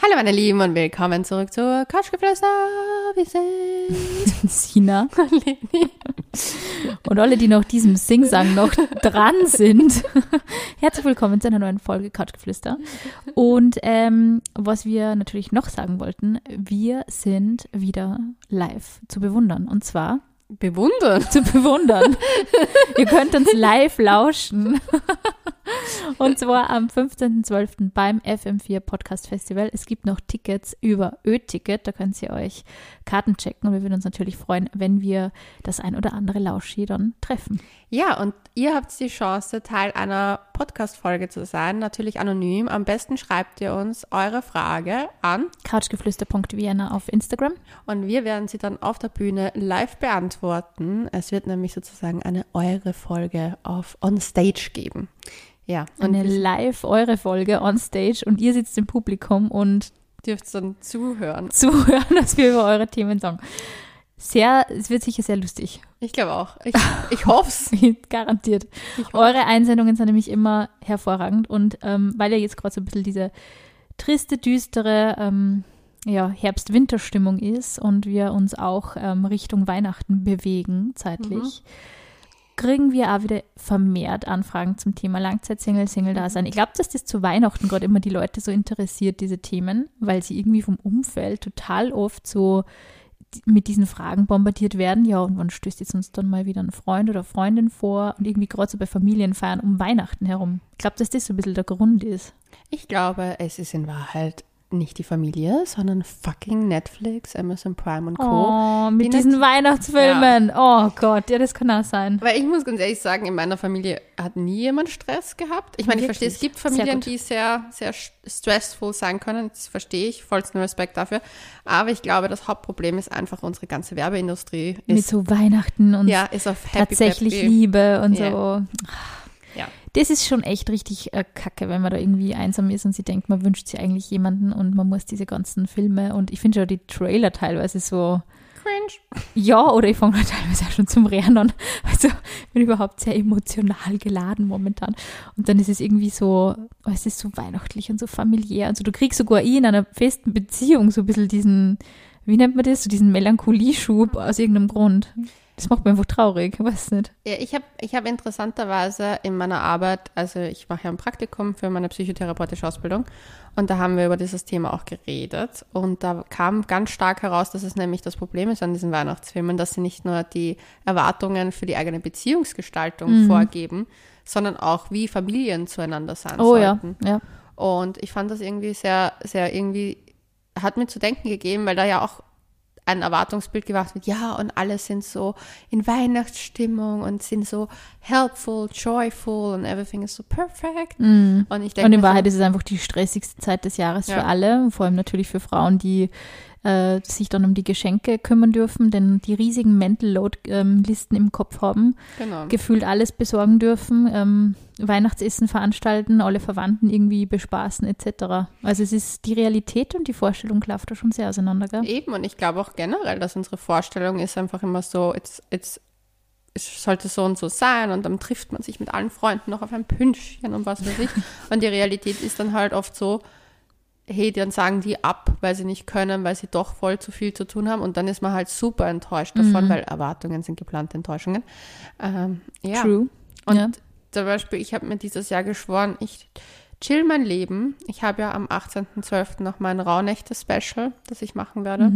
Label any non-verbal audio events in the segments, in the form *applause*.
Hallo meine Lieben und willkommen zurück zur Couchgeflüster. Wir sind *laughs* Sina. Und alle, die noch diesem Singsang noch *laughs* dran sind, *laughs* herzlich willkommen zu einer neuen Folge Couchgeflüster. Und ähm, was wir natürlich noch sagen wollten, wir sind wieder live zu bewundern. Und zwar bewundern. zu bewundern. Ihr könnt uns live lauschen. Und zwar am 15.12. beim FM4 Podcast Festival. Es gibt noch Tickets über Ö-Ticket. Da könnt ihr euch Karten checken. Und wir würden uns natürlich freuen, wenn wir das ein oder andere Lauschi dann treffen. Ja, und ihr habt die Chance, Teil einer Podcast-Folge zu sein, natürlich anonym. Am besten schreibt ihr uns eure Frage an Couchgeflüster.vienna auf Instagram. und wir werden sie dann auf der Bühne live beantworten. Es wird nämlich sozusagen eine eure Folge auf On Stage geben. Ja, und Eine live eure Folge on stage und ihr sitzt im Publikum und dürft dann zuhören. zuhören, was wir über eure Themen sagen. Sehr, es wird sicher sehr lustig. Ich glaube auch. Ich, ich hoffe es. *laughs* Garantiert. Hoff's. Eure Einsendungen sind nämlich immer hervorragend und ähm, weil ja jetzt gerade so ein bisschen diese triste, düstere ähm, ja, Herbst-Winter-Stimmung ist und wir uns auch ähm, Richtung Weihnachten bewegen zeitlich, kriegen wir auch wieder vermehrt Anfragen zum Thema Langzeit-Single, Single-Dasein. Ich glaube, dass das zu Weihnachten gerade immer die Leute so interessiert, diese Themen, weil sie irgendwie vom Umfeld total oft so mit diesen Fragen bombardiert werden. Ja, und wann stößt jetzt uns dann mal wieder ein Freund oder Freundin vor? Und irgendwie gerade so bei Familienfeiern um Weihnachten herum. Ich glaube, dass das so ein bisschen der Grund ist. Ich glaube, es ist in Wahrheit nicht die Familie, sondern fucking Netflix, Amazon Prime und Co. Oh, mit Die diesen Weihnachtsfilmen. Oh Gott, ja, das kann auch sein. Weil ich muss ganz ehrlich sagen, in meiner Familie hat nie jemand Stress gehabt. Ich meine, ich verstehe, es gibt Sehr Familien, gut. die sehr, sehr st- stressful sein können. Das verstehe ich, vollsten Respekt dafür. Aber ich glaube, das Hauptproblem ist einfach unsere ganze Werbeindustrie. Mit Ist, so Weihnachten und ja, ist auf Happy tatsächlich Peppy. Liebe und Ja. so. Ja. Das ist schon echt richtig äh, kacke, wenn man da irgendwie einsam ist und sie denkt, man wünscht sich eigentlich jemanden und man muss diese ganzen Filme und ich finde schon die Trailer teilweise so, Cringe. ja, oder ich fange teilweise auch schon zum Rennen an. Also ich bin überhaupt sehr emotional geladen momentan. Und dann ist es irgendwie so, oh, es ist so weihnachtlich und so familiär. Also du kriegst sogar eh in einer festen Beziehung so ein bisschen diesen, wie nennt man das, so diesen Melancholieschub aus irgendeinem Grund. Das macht mich einfach traurig, ich weiß nicht. Ja, ich habe ich hab interessanterweise in meiner Arbeit, also ich mache ja ein Praktikum für meine psychotherapeutische Ausbildung und da haben wir über dieses Thema auch geredet und da kam ganz stark heraus, dass es nämlich das Problem ist an diesen Weihnachtsfilmen, dass sie nicht nur die Erwartungen für die eigene Beziehungsgestaltung vorgeben, sondern auch wie Familien zueinander sein Oh ja, sollten. ja. Und ich fand das irgendwie sehr, sehr irgendwie, hat mir zu denken gegeben, weil da ja auch ein Erwartungsbild gemacht wird, ja, und alle sind so in Weihnachtsstimmung und sind so helpful, joyful and everything is so perfect. Und ich denke Und in mir so, Wahrheit ist es einfach die stressigste Zeit des Jahres Ja. für alle, vor allem natürlich für Frauen, die äh, sich dann um die Geschenke kümmern dürfen, denn die riesigen Mental Load ähm, im Kopf haben, genau. gefühlt alles besorgen dürfen, ähm, Weihnachtsessen veranstalten, alle Verwandten irgendwie bespaßen etc. Also es ist die Realität und die Vorstellung klafft da schon sehr auseinander, gell? Eben, und ich glaube auch generell, dass unsere Vorstellung ist einfach immer so, it's, it's, es sollte so und so sein und dann trifft man sich mit allen Freunden noch auf ein Pünschchen und was weiß ich. *laughs* Und die Realität ist dann halt oft so, hey, dann sagen die ab, weil sie nicht können, weil sie doch voll zu viel zu tun haben und dann ist man halt super enttäuscht davon, weil Erwartungen sind geplante Enttäuschungen. Ähm, ja. True. Und Ja. zum Beispiel, ich habe mir dieses Jahr geschworen, ich chill mein Leben. Ich habe ja am 18.12. noch mein Rauhnächte-Special, das ich machen werde,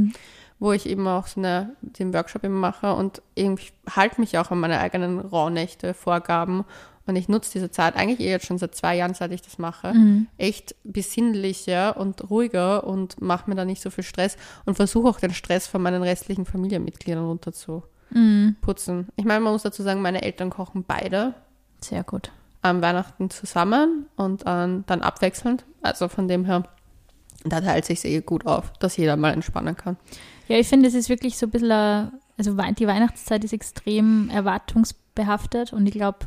wo ich eben auch so eine, den Workshop eben mache und irgendwie halte mich auch an meine eigenen Rauhnächte-Vorgaben und ich nutze diese Zeit eigentlich eh jetzt schon seit zwei Jahren, seit ich das mache, echt besinnlicher und ruhiger und mache mir da nicht so viel Stress und versuche auch den Stress von meinen restlichen Familienmitgliedern runter zu putzen. Ich meine, man muss dazu sagen, meine Eltern kochen beide Sehr gut. an Weihnachten zusammen und an, dann abwechselnd. Also von dem her, da teilt sich eh gut auf, dass jeder mal entspannen kann. Ja, ich finde, es ist wirklich so ein bisschen, äh, also die Weihnachtszeit ist extrem erwartungsbehaftet und ich glaube,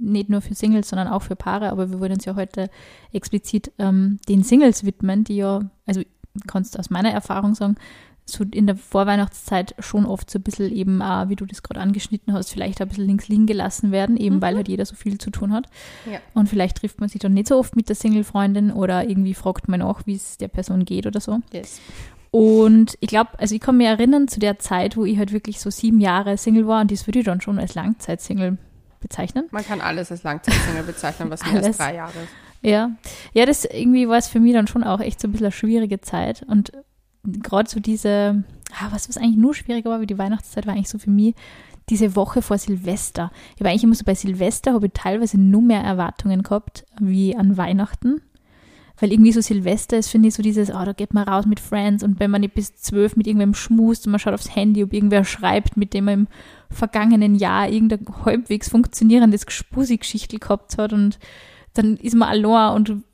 nicht nur für Singles, sondern auch für Paare, aber wir wollen uns ja heute explizit ähm, den Singles widmen, die ja, also kannst du aus meiner Erfahrung sagen, so in der Vorweihnachtszeit schon oft so ein bisschen eben, auch, wie du das gerade angeschnitten hast, vielleicht ein bisschen links liegen gelassen werden, eben mhm. weil halt jeder so viel zu tun hat. Ja. Und vielleicht trifft man sich dann nicht so oft mit der Single-Freundin oder irgendwie fragt man auch, wie es der Person geht oder so. Yes. Und ich glaube, also ich kann mich erinnern zu der Zeit, wo ich halt wirklich so sieben Jahre Single war und das würde ich dann schon als Langzeit-Single bezeichnen. Man kann alles als Langzeit-Single bezeichnen, was mehr als drei Jahre ist. Ja, ja, das irgendwie war es für mich dann schon auch echt so ein bisschen eine schwierige Zeit. Und gerade so diese, ah, was, was eigentlich nur schwieriger war wie die Weihnachtszeit, war eigentlich so für mich diese Woche vor Silvester. Ich war eigentlich immer so bei Silvester, habe ich teilweise nur mehr Erwartungen gehabt wie an Weihnachten. Weil irgendwie so Silvester ist, finde ich, so dieses, oh, da geht man raus mit Friends und wenn man nicht bis zwölf mit irgendwem schmust und man schaut aufs Handy, ob irgendwer schreibt, mit dem man im vergangenen Jahr irgendein halbwegs funktionierendes Gespusi-Geschichtel gehabt hat und dann ist man allein und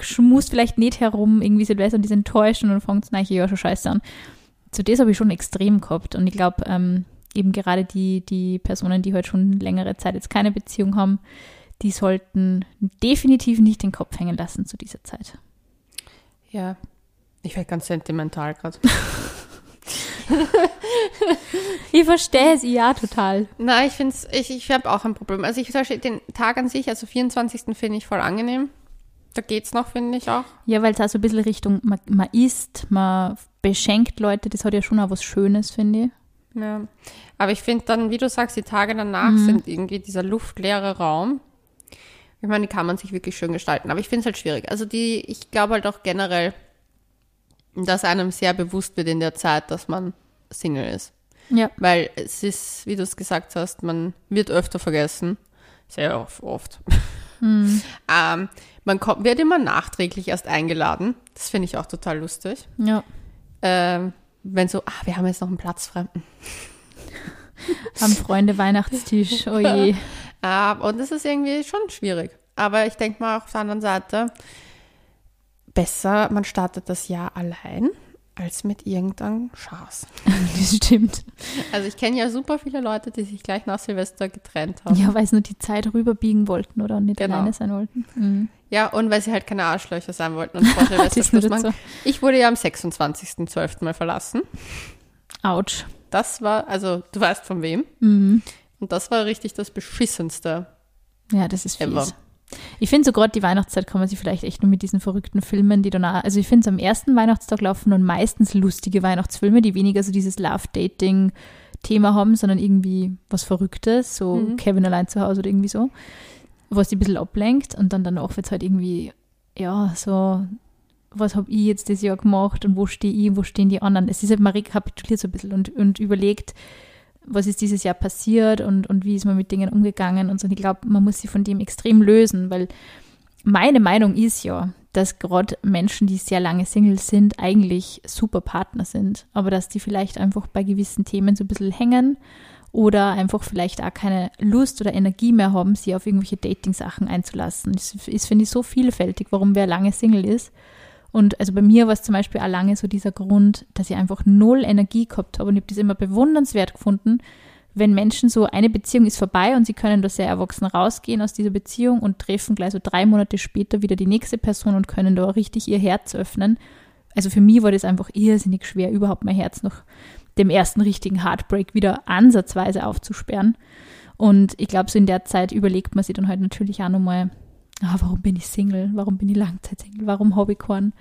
schmust vielleicht nicht herum, irgendwie Silvester und ist enttäuscht und dann fängt es ja schon scheiße an. Zu das habe ich schon extrem gehabt und ich glaube, ähm, eben gerade die, die Personen, die heute halt schon längere Zeit jetzt keine Beziehung haben, die sollten definitiv nicht den Kopf hängen lassen zu dieser Zeit. Ja, ich werde ganz sentimental gerade. *laughs* *laughs* ich verstehe es, ja, total. Nein, ich finde es, ich, ich habe auch ein Problem. Also ich den Tag an sich, also 24. finde ich voll angenehm. Da geht es noch, finde ich auch. Ja, weil es also ein bisschen Richtung, man, man isst, man beschenkt Leute, das hat ja schon auch was Schönes, finde ich. Ja, aber ich finde dann, wie du sagst, die Tage danach mhm. sind irgendwie dieser luftleere Raum. Ich meine, die kann man sich wirklich schön gestalten, aber ich finde es halt schwierig. Also die, ich glaube halt auch generell, dass einem sehr bewusst wird in der Zeit, dass man Single ist. Ja. Weil es ist, wie du es gesagt hast, man wird öfter vergessen. Sehr oft. Hm. *laughs* ähm, man kommt, wird immer nachträglich erst eingeladen. Das finde ich auch total lustig. Ja. Ähm, wenn so, ah, wir haben jetzt noch einen Platz frei. Am Freunde Weihnachtstisch, *laughs* oh je. äh, und das ist irgendwie schon schwierig. Aber ich denke mal auf der anderen Seite, besser, man startet das Jahr allein als mit irgendeinem Schaß. *laughs* Das stimmt. Also ich kenne ja super viele Leute, die sich gleich nach Silvester getrennt haben. Ja, weil sie nur die Zeit rüberbiegen wollten oder nicht genau. alleine sein wollten. Mhm. Ja, und weil sie halt keine Arschlöcher sein wollten und vor *laughs* Silvester Schluss machen. So. Ich wurde ja am 26.12. mal verlassen. Autsch. Das war, also du weißt von wem. Mhm. Und das war richtig das Beschissenste. Ja, das ist fies. Ever. Ich finde so gerade die Weihnachtszeit kann man sich vielleicht echt nur mit diesen verrückten Filmen, die dann auch, also ich finde es am ersten Weihnachtstag laufen und meistens lustige Weihnachtsfilme, die weniger so dieses Love-Dating Thema haben, sondern irgendwie was Verrücktes, so mhm. Kevin allein zu Hause oder irgendwie so, was die ein bisschen ablenkt und dann danach wird es halt irgendwie, ja, so, was habe ich jetzt das Jahr gemacht und wo stehe ich, wo stehen die anderen. Es ist halt, man rekapituliert so ein bisschen und, und überlegt, was ist dieses Jahr passiert und, und wie ist man mit Dingen umgegangen und so. Und ich glaube, man muss sich von dem extrem lösen, weil meine Meinung ist ja, dass gerade Menschen, die sehr lange Single sind, eigentlich super Partner sind, aber dass die vielleicht einfach bei gewissen Themen so ein bisschen hängen oder einfach vielleicht auch keine Lust oder Energie mehr haben, sie auf irgendwelche Dating-Sachen einzulassen. Das ist, finde ich, so vielfältig, warum wer lange Single ist. Und also bei mir war es zum Beispiel auch lange so dieser Grund, dass ich einfach null Energie gehabt habe. Und ich habe das immer bewundernswert gefunden, wenn Menschen so, eine Beziehung ist vorbei und sie können da sehr erwachsen rausgehen aus dieser Beziehung und treffen gleich so drei Monate später wieder die nächste Person und können da richtig ihr Herz öffnen. Also für mich war das einfach irrsinnig schwer, überhaupt mein Herz nach dem ersten richtigen Heartbreak wieder ansatzweise aufzusperren. Und ich glaube, so in der Zeit überlegt man sich dann halt natürlich auch nochmal, ah, warum bin ich Single, warum bin ich Langzeitsingle, warum habe ich keinen?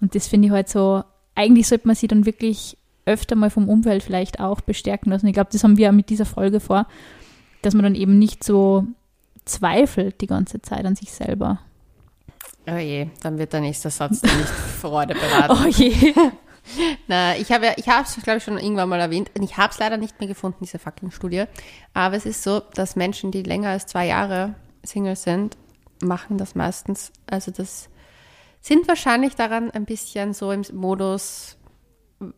Und das finde ich halt so, eigentlich sollte man sich dann wirklich öfter mal vom Umfeld vielleicht auch bestärken lassen. Ich glaube, das haben wir auch mit dieser Folge vor, dass man dann eben nicht so zweifelt die ganze Zeit an sich selber. Oh je, dann wird der nächste Satz nicht *laughs* Freude beraten. Oh je. *laughs* Na, ich habe ja, ich habe es, glaube ich, schon irgendwann mal erwähnt. Ich habe es leider nicht mehr gefunden, diese fucking Studie. Aber es ist so, dass Menschen, die länger als zwei Jahre Single sind, machen das meistens. Also das sind wahrscheinlich daran ein bisschen so im Modus,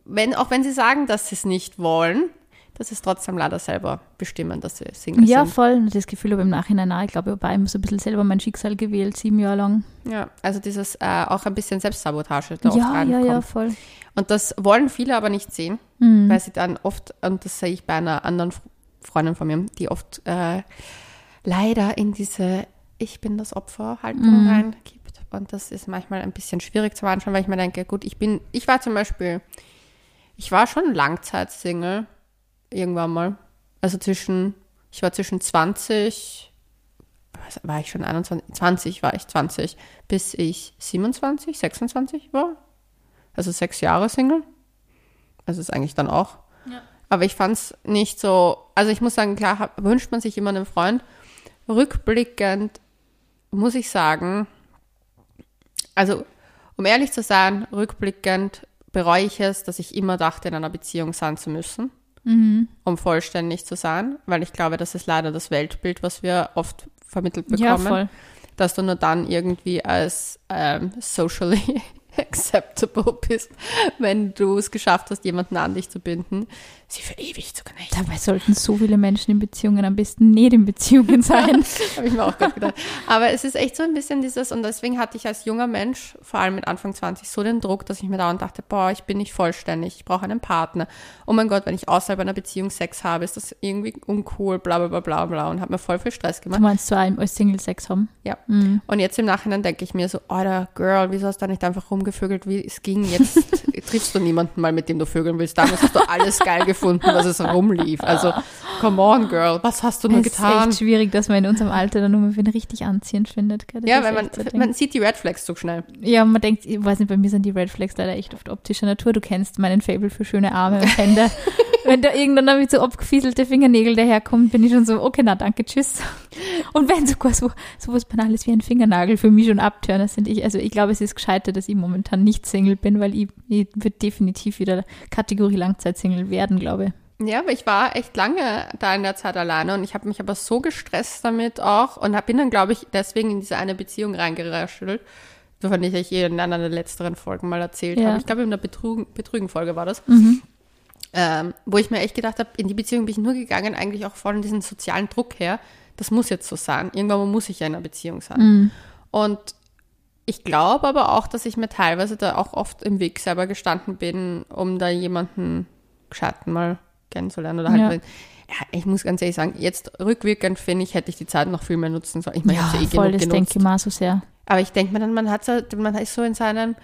wenn, auch wenn sie sagen, dass sie es nicht wollen, dass es trotzdem leider selber bestimmen, dass sie Single ja, sind. Ja, voll. Das Gefühl habe ich im Nachhinein auch. Ich glaube, ich habe so ein bisschen selber mein Schicksal gewählt, sieben Jahre lang. Ja, also dieses äh, auch ein bisschen Selbstsabotage da ja, oft Ja, ja, voll. Und das wollen viele aber nicht sehen, mhm. weil sie dann oft, und das sehe ich bei einer anderen Freundin von mir, die oft äh, leider in diese ich bin das Opfer Haltung mhm. reingibt. Und das ist manchmal ein bisschen schwierig zu anschauen, weil ich mir denke, gut, ich bin, ich war zum Beispiel ich war schon Langzeit-Single irgendwann mal. Also zwischen, ich war zwischen 20, was, war ich schon 21, 20 war ich 20, bis ich 27, 26 war. Also sechs Jahre Single. Also ist eigentlich dann auch. Ja. Aber ich fand es nicht so, also ich muss sagen, klar hab, wünscht man sich immer einen Freund. Rückblickend muss ich sagen, also um ehrlich zu sein, rückblickend bereue ich es, dass ich immer dachte, in einer Beziehung sein zu müssen, Mhm. um vollständig zu sein, weil ich glaube, das ist leider das Weltbild, was wir oft vermittelt bekommen, Ja, dass du nur dann irgendwie als ähm, socially *laughs* acceptable bist, wenn du es geschafft hast, jemanden an dich zu binden, sie für ewig zu knechten. Dabei sollten so viele Menschen in Beziehungen am besten nicht in Beziehungen sein. *laughs* Habe ich mir auch gerade gedacht. Aber es ist echt so ein bisschen dieses, und deswegen hatte ich als junger Mensch, vor allem mit Anfang 20, so den Druck, dass ich mir dauernd dachte, boah, ich bin nicht vollständig, ich brauche einen Partner. Oh mein Gott, wenn ich außerhalb einer Beziehung Sex habe, ist das irgendwie uncool, bla bla bla bla bla und habe mir voll viel Stress du gemacht. meinst so einem als Single Sex haben? Ja. Mhm. Und jetzt im Nachhinein denke ich mir so, Alter, Girl, wieso hast du da nicht einfach rumgevögelt, wie es ging? Jetzt *laughs* triffst du niemanden mal, mit dem du vögeln willst. Damals hast du alles geil gefunden, was es rumlief. Also, come on, Girl, was hast du nur Es ist getan? echt schwierig, dass man in unserem Alter dann nur wen richtig anziehend findet. Ja, weil man, man sieht die Red Flags so schnell. Ja, man denkt, ich weiß nicht, bei mir sind die Red Flags leider echt oft optischer Natur. Du kennst meinen Fable für schöne Arme und Hände. *laughs* wenn da irgendwann damit so abgefieselte Fingernägel daherkommen, bin ich schon so, okay, na danke, tschüss. Und wenn sogar so, so was Banales wie ein Fingernagel für mich schon abtören, sind ich, also ich glaube, es ist gescheiter, dass ich momentan nicht Single bin, weil ich, ich würde definitiv wieder Kategorie Langzeitsingle werden, glaube ich. Ja, aber ich war echt lange da in der Zeit alleine und ich habe mich aber so gestresst damit auch und hab, bin dann, glaube ich, deswegen in diese eine Beziehung reingeraschelt, wovon ich euch in einer der letzteren Folgen mal erzählt Ja. habe. Ich glaube, in der Betrügen, Betrügen-Folge war das. Mhm. ähm, wo ich mir echt gedacht habe, in die Beziehung bin ich nur gegangen, eigentlich auch von diesem sozialen Druck her. Das muss jetzt so sein. Irgendwann muss ich ja in einer Beziehung sein. Mhm. Und ich glaube aber auch, dass ich mir teilweise da auch oft im Weg selber gestanden bin, um da jemanden gescheiten mal kennenzulernen. Oder halt, Ja. ja. ich muss ganz ehrlich sagen, jetzt rückwirkend finde ich, hätte ich die Zeit noch viel mehr nutzen sollen. Ich meine, ich Ja, eh voll, genug das denke ich mal so sehr. Aber ich denke mir dann, man hat so, man ist so in seinem,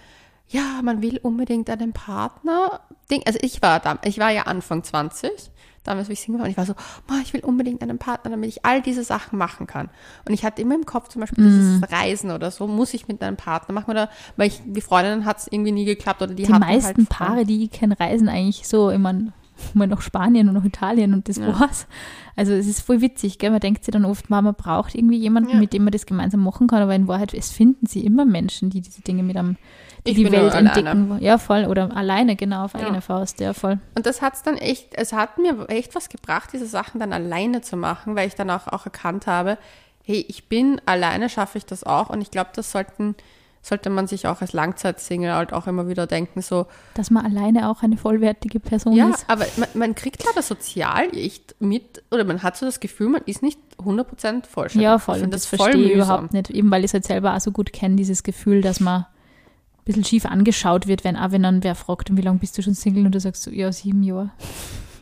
ja, man will unbedingt einen Partner. Ding. Also ich war da, ich war ja Anfang 20, damals, wie ich Single war, und ich war so, "Ma, ich will unbedingt einen Partner, damit ich all diese Sachen machen kann. Und ich hatte immer im Kopf zum Beispiel Mhm. dieses Reisen oder so, muss ich mit einem Partner machen oder, weil ich, die Freundinnen hat es irgendwie nie geklappt oder die, Die hatten meisten halt. Paare, die ich kenne, reisen eigentlich so immer mal nach Spanien und nach Italien und das Ja. war's. Also es ist voll witzig, gell? man denkt sich dann oft, man braucht irgendwie jemanden, Ja. mit dem man das gemeinsam machen kann, aber in Wahrheit, es finden sie immer Menschen, die diese Dinge mit einem, Ich die Welt entdecken wollen. Ja, voll. Oder alleine, genau, auf Ja. eigene Faust, ja, voll. Und das hat's dann echt, es hat mir echt was gebracht, diese Sachen dann alleine zu machen, weil ich dann auch, auch erkannt habe, hey, ich bin alleine, schaffe ich das auch. Und ich glaube, das sollten, sollte man sich auch als Langzeitsingle halt auch immer wieder denken, so, Dass man alleine auch eine vollwertige Person ja, ist. aber man, man kriegt leider sozial echt mit, oder man hat so das Gefühl, man ist nicht 100% vollständig. Ja, Ich voll. Und das voll verstehe ich überhaupt nicht. Eben weil ich es halt selber auch so gut kenne, dieses Gefühl, dass man bisschen schief angeschaut wird, wenn auch wenn dann wer fragt, und wie lange bist du schon Single? Und du sagst so, ja, sieben Jahre.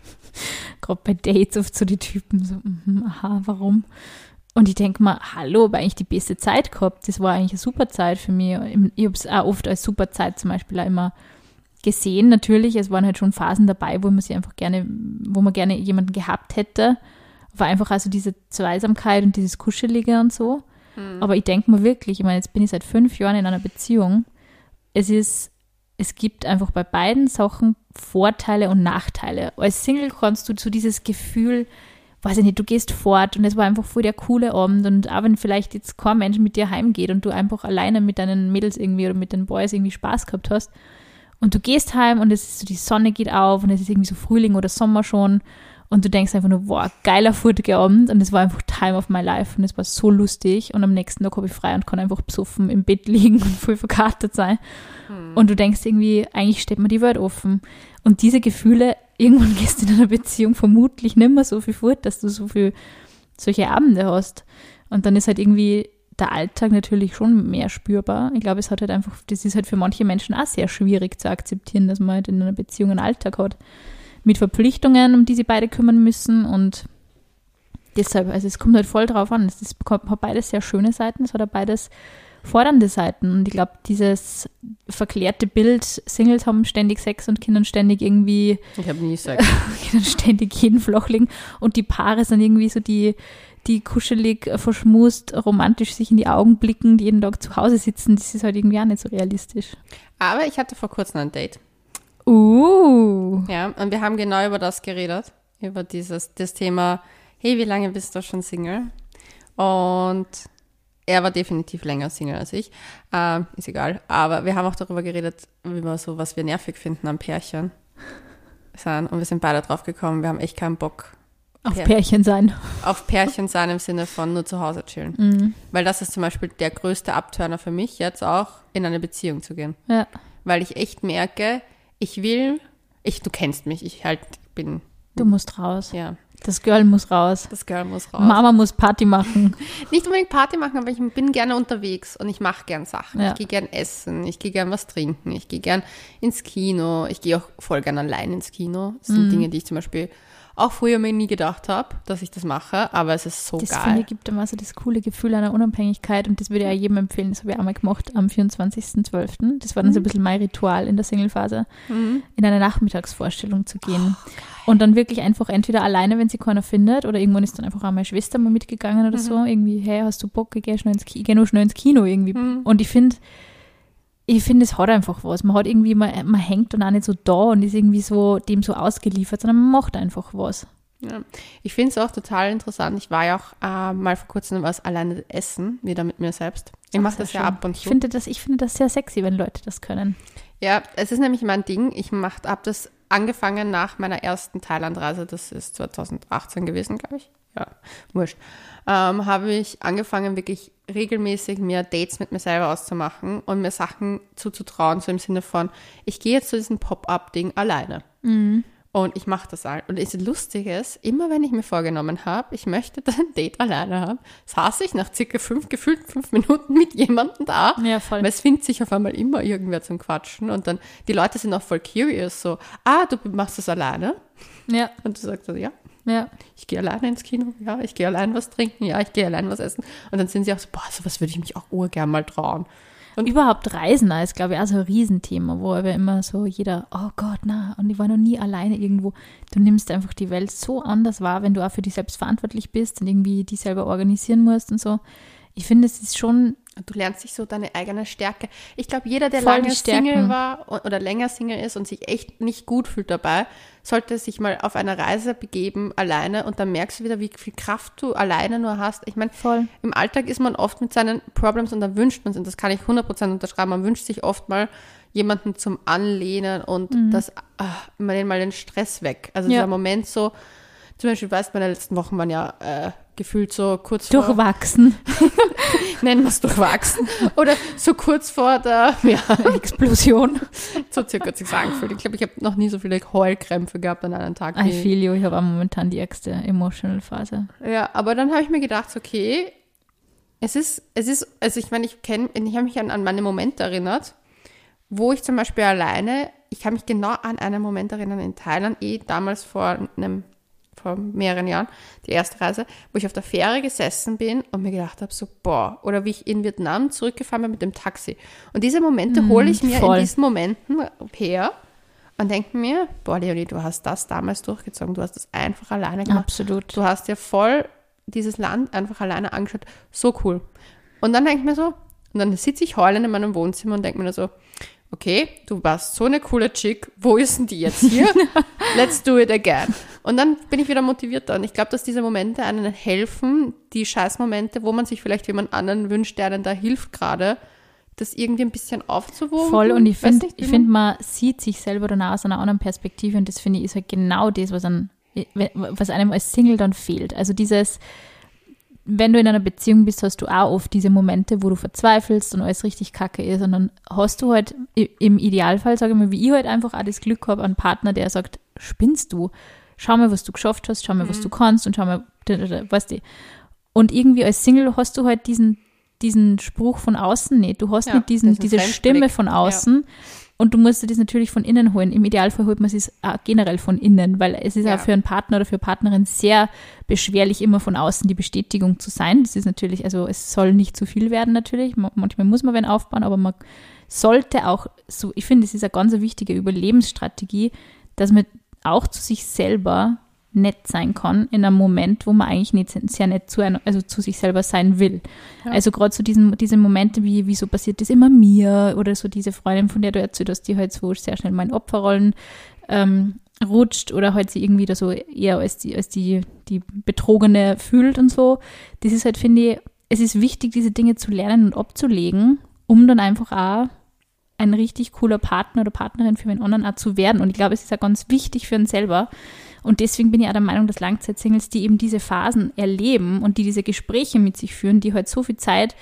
*laughs* Gerade bei Dates oft so die Typen so, mhm, aha, warum? Und ich denke mal, hallo, aber eigentlich die beste Zeit gehabt. Das war eigentlich eine super Zeit für mich. Ich habe es auch oft als super Zeit zum Beispiel auch immer gesehen. Natürlich, es waren halt schon Phasen dabei, wo man sich einfach gerne, wo man gerne jemanden gehabt hätte. War einfach also diese Zweisamkeit und dieses Kuschelige und so. Aber ich denke mir wirklich, ich meine, jetzt bin ich seit fünf Jahren in einer Beziehung. Es ist, es gibt einfach bei beiden Sachen Vorteile und Nachteile. Als Single kannst du so dieses Gefühl, weiß ich nicht, du gehst fort und es war einfach voll der coole Abend und auch wenn vielleicht jetzt kein Mensch mit dir heimgeht und du einfach alleine mit deinen Mädels irgendwie oder mit den Boys irgendwie Spaß gehabt hast und du gehst heim und es ist so, die Sonne geht auf und es ist irgendwie so Frühling oder Sommer schon und du denkst einfach nur, boah, geiler furtiger Abend und es war einfach Time of my life. Und es war so lustig. Und am nächsten Tag habe ich frei und kann einfach besoffen im Bett *laughs* liegen und voll verkartet sein. Und du denkst irgendwie, eigentlich steht mir die Welt offen. Und diese Gefühle, *laughs* irgendwann gehst du in einer Beziehung vermutlich nicht mehr so viel fort, dass du so viel solche Abende hast. Und dann ist halt irgendwie der Alltag natürlich schon mehr spürbar. Ich glaube, es hat halt einfach, das ist halt für manche Menschen auch sehr schwierig zu akzeptieren, dass man halt in einer Beziehung einen Alltag hat mit Verpflichtungen, um die sie beide kümmern müssen und deshalb, also es kommt halt voll drauf an. Es ist, hat beides sehr schöne Seiten, es hat auch beides fordernde Seiten. Und ich glaube, dieses verklärte Bild, Singles haben ständig Sex und Kindern ständig irgendwie. Ich habe nie Sex. *laughs* Kindern ständig jeden Floch liegen. Und die Paare sind irgendwie so die, die kuschelig, äh, verschmust, romantisch sich in die Augen blicken, die jeden Tag zu Hause sitzen. Das ist halt irgendwie auch nicht so realistisch. Aber ich hatte vor kurzem ein Date. Uh. Ja, und wir haben genau über das geredet. Über dieses, das Thema, hey, wie lange bist du schon Single? Und er war definitiv länger Single als ich. Ähm, ist egal. Aber wir haben auch darüber geredet, über so, was wir nervig finden am Pärchen. Sein. Und wir sind beide drauf gekommen, wir haben echt keinen Bock. Auf Pär Pärchen sein. Auf Pärchen sein im Sinne von nur zu Hause chillen. Mhm. Weil das ist zum Beispiel der größte Abturner für mich, jetzt auch in eine Beziehung zu gehen. Ja. Weil ich echt merke, ich will, ich, du kennst mich, ich halt bin, Du musst raus. ja, Das Girl muss raus. das Girl muss raus. Mama muss Party machen. *laughs* Nicht unbedingt Party machen, aber ich bin gerne unterwegs und ich mache gern Sachen. Ja. Ich gehe gern essen, ich gehe gern was trinken, ich gehe gern ins Kino, ich gehe auch voll gern allein ins Kino. Das Mhm. sind Dinge, die ich zum Beispiel auch früher mir nie gedacht habe, dass ich das mache, aber es ist so Das geil. finde ich gibt immer so das coole Gefühl einer Unabhängigkeit und das würde ich auch jedem empfehlen. Das habe ich auch mal gemacht am 24.12. Das war dann so ein bisschen mein Ritual in der Singlephase, Mhm. in eine Nachmittagsvorstellung zu gehen. und dann wirklich einfach entweder alleine, wenn sie keiner findet, oder irgendwann ist dann einfach auch meine Schwester mal mitgegangen oder so. Irgendwie, hey, hast du Bock, ich gehe schnell ins Kino, geh nur schnell ins Kino irgendwie. Mhm. Und ich finde, ich finde, es hat einfach was. Man hat irgendwie, man, man hängt dann auch nicht so da und ist irgendwie so dem so ausgeliefert, sondern man macht einfach was. Ja. Ich finde es auch total interessant. Ich war ja auch äh, mal vor kurzem was alleine essen, wieder mit mir selbst. Ich mache das ja schön. ab und Ich zu. finde das, ich finde das sehr sexy, wenn Leute das können. Ja, es ist nämlich mein Ding. Ich habe das angefangen nach meiner ersten Thailandreise. Das ist 2018 gewesen, glaube ich. Ja, wurscht. Ähm, habe ich angefangen, wirklich regelmäßig mir Dates mit mir selber auszumachen und mir Sachen zuzutrauen, so im Sinne von, ich gehe jetzt zu diesem Pop-up-Ding alleine. Und ich mache das halt. Und das Lustige ist, immer wenn ich mir vorgenommen habe, ich möchte *laughs* ein Date alleine haben, saß ich nach circa fünf, gefühlten fünf Minuten mit jemandem da. Ja, voll. Weil es findet sich auf einmal immer irgendwer zum Quatschen. Und dann, die Leute sind auch voll curious, so, ah, du machst das alleine? Ja, Und du sagst so, ja, ja. ich gehe alleine ins Kino, ja, ich gehe allein was trinken, ja, ich gehe allein was essen. Und dann sind sie auch so, boah, sowas würde ich mich auch urgern mal trauen. Und überhaupt Reisen ist, glaube ich, auch so ein Riesenthema, wo aber immer so jeder, oh Gott, na, und ich war noch nie alleine irgendwo. Du nimmst einfach die Welt so anders wahr, wenn du auch für dich selbst verantwortlich bist und irgendwie die selber organisieren musst und so. Ich finde, es ist schon, du lernst sich so deine eigene Stärke. Ich glaube, jeder, der Voll lange. Single war oder länger Single ist und sich echt nicht gut fühlt dabei, sollte sich mal auf eine Reise begeben, alleine, und dann merkst du wieder, wie viel Kraft du alleine nur hast. Ich meine, im Alltag ist man oft mit seinen Problems und dann wünscht man es, und das kann ich 100% unterschreiben, man wünscht sich oft mal jemanden zum Anlehnen und das, ah, mal mal den Stress weg. Also Mhm. Ja. dieser Moment so, zum Beispiel, weißt meine letzten Wochen waren ja äh, gefühlt so kurz vor Durchwachsen. *laughs* nennen wir es durchwachsen. Oder so kurz vor der, *laughs* ja, Explosion. so circa sich so angefühlt. Ich glaube, ich habe noch nie so viele Heulkrämpfe gehabt an einem Tag. I feel you. Ich habe momentan die ärgste emotional Phase. Ja, aber dann habe ich mir gedacht, okay, es ist, es ist, also ich meine, ich kenne, ich habe mich an, an meine Momente erinnert, wo ich zum Beispiel alleine, ich kann mich genau an einen Moment erinnern in Thailand, eh damals vor einem, vor mehreren Jahren, die erste Reise, wo ich auf der Fähre gesessen bin und mir gedacht habe, so, boah, oder wie ich in Vietnam zurückgefahren bin mit dem Taxi. Und diese Momente hole ich mir voll. in diesen Momenten her und denke mir, boah, Leonie, du hast das damals durchgezogen, du hast das einfach alleine gemacht. Absolut. Du hast dir voll dieses Land einfach alleine angeschaut. So cool. Und dann denke ich mir so, und dann sitze ich heulend in meinem Wohnzimmer und denke mir so, okay, du warst so eine coole Chick, wo ist denn die jetzt hier? *laughs* Let's do it again. Und dann bin ich wieder motivierter. Und ich glaube, dass diese Momente einen helfen, die Scheißmomente, wo man sich vielleicht jemand anderen wünscht, der einen da hilft gerade, das irgendwie ein bisschen aufzuwogen. Voll. Und ich finde, ich man- finde, man sieht sich selber dann aus einer anderen Perspektive und das finde ich ist halt genau das, was, an, was einem als Single dann fehlt. Also dieses, wenn du in einer Beziehung bist, hast du auch oft diese Momente, wo du verzweifelst und alles richtig kacke ist. Und dann hast du halt im Idealfall, sage ich mal, wie ich halt einfach auch das Glück habe, einen Partner, der sagt, spinnst du? Schau mal, was du geschafft hast, schau mal, Mhm. was du kannst und schau mal, weißt du. Und irgendwie als Single hast du halt diesen, diesen Spruch von außen nicht. Du hast Ja, nicht diesen, diese. Stimme von außen, Und du musst dir das natürlich von innen holen. Im Idealfall holt man es generell von innen, weil es ist ja. auch für einen Partner oder für Partnerin sehr beschwerlich, immer von außen die Bestätigung zu sein. Das ist natürlich, also es soll nicht zu viel werden natürlich. Manchmal muss man wen aufbauen, aber man sollte auch so, ich finde, es ist eine ganz wichtige Überlebensstrategie, dass man auch zu sich selber nett sein kann in einem Moment, wo man eigentlich nicht sehr nett zu, einem, also zu sich selber sein will. Ja. Also gerade so diesen, diese Momente wie, wieso passiert das immer mir oder so diese Freundin, von der du erzählt hast, die halt so sehr schnell mal in Opferrollen ähm, rutscht oder halt sie irgendwie da so eher als die, als die, die Betrogene fühlt und so. Das ist halt, finde ich, es ist wichtig, diese Dinge zu lernen und abzulegen, um dann einfach auch ein richtig cooler Partner oder Partnerin für den anderen auch zu werden. Und ich glaube, es ist ja ganz wichtig für uns selber, und deswegen bin ich auch der Meinung, dass Langzeitsingles, die eben diese Phasen erleben und die diese Gespräche mit sich führen, die halt so viel Zeit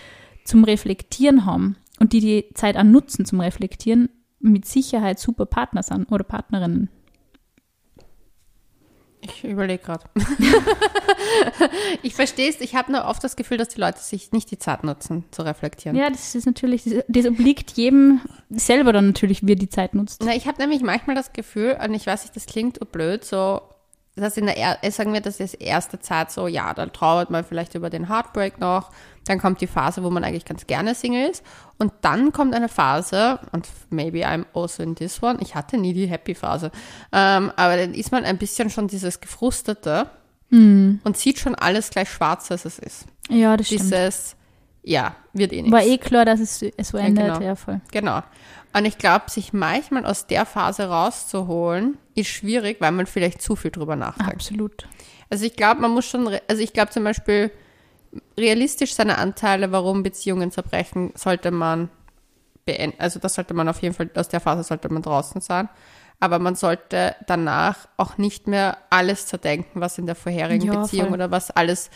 zum Reflektieren haben und die die Zeit an nutzen zum Reflektieren, mit Sicherheit super Partner sind oder Partnerinnen. Ich überlege gerade. *laughs* ich verstehe es, ich habe nur oft das Gefühl, dass die Leute sich nicht die Zeit nutzen, zu reflektieren. Ja, das ist natürlich, das obliegt jedem selber dann natürlich, wie er die Zeit nutzt. Na, ich habe nämlich manchmal das Gefühl, und ich weiß nicht, das klingt blöd, so das heißt, in der, sagen wir, das ist erste Zeit so, ja, dann trauert man vielleicht über den Heartbreak noch, dann kommt die Phase, wo man eigentlich ganz gerne Single ist und dann kommt eine Phase, und maybe I'm also in this one, ich hatte nie die Happy-Phase, ähm, aber dann ist man ein bisschen schon dieses Gefrustete mm. und sieht schon alles gleich schwarz, als es ist. Ja, das dieses, stimmt. Dieses, ja, wird eh nichts. War eh klar, dass es so ändert, ja, genau. ja voll. Genau. Und ich glaube, sich manchmal aus der Phase rauszuholen, ist schwierig, weil man vielleicht zu viel drüber nachdenkt. Absolut. Also ich glaube, man muss schon, also ich glaube zum Beispiel, realistisch seine Anteile, warum Beziehungen zerbrechen, sollte man beenden. Also das sollte man auf jeden Fall, aus der Phase sollte man draußen sein. Aber man sollte danach auch nicht mehr alles zerdenken, was in der vorherigen ja, Beziehung voll. oder was alles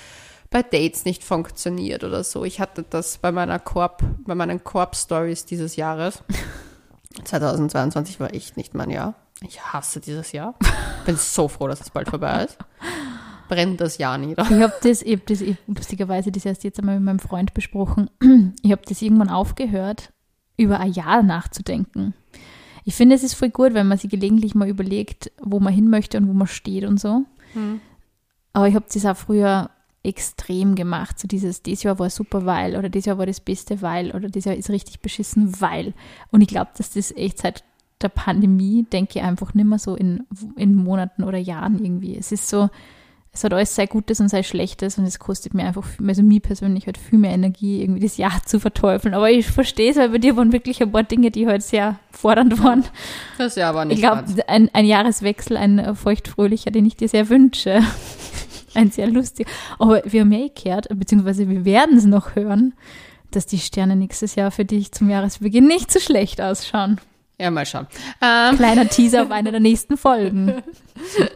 bei Dates nicht funktioniert oder so. Ich hatte das bei meiner Korb, bei meinen Korb-Stories dieses Jahres. *laughs* 2022 war echt nicht mein Jahr. Ich hasse dieses Jahr. *laughs* Bin so froh, dass es bald vorbei ist. Brennt das Jahr nieder. Ich habe das, ich hab das ich, lustigerweise das erst jetzt einmal mit meinem Freund besprochen. *clears throat* Ich habe das irgendwann aufgehört, über ein Jahr nachzudenken. Ich finde, es ist voll gut, wenn man sich gelegentlich mal überlegt, wo man hin möchte und wo man steht und so. Hm. Aber ich habe das auch früher extrem gemacht. So dieses, dieses Jahr war super, weil, oder dieses Jahr war das Beste, weil, oder dieses Jahr ist richtig beschissen, weil. Und ich glaube, dass das echt seit der Pandemie, denke ich einfach nicht mehr so in, in Monaten oder Jahren irgendwie. Es ist so, es hat alles sehr Gutes und sehr Schlechtes und es kostet mir einfach, also mir persönlich halt viel mehr Energie, irgendwie das Jahr zu verteufeln. Aber ich verstehe es, weil bei dir waren wirklich ein paar Dinge, die halt sehr fordernd waren. Das Jahr war nicht Ich glaube, ein, ein Jahreswechsel, ein feuchtfröhlicher, den ich dir sehr wünsche ein sehr lustiger. Aber wir haben ja eh gehört, beziehungsweise wir werden es noch hören, dass die Sterne nächstes Jahr für dich zum Jahresbeginn nicht so schlecht ausschauen. Ja, mal schauen. Ähm. Kleiner Teaser auf eine der nächsten Folgen.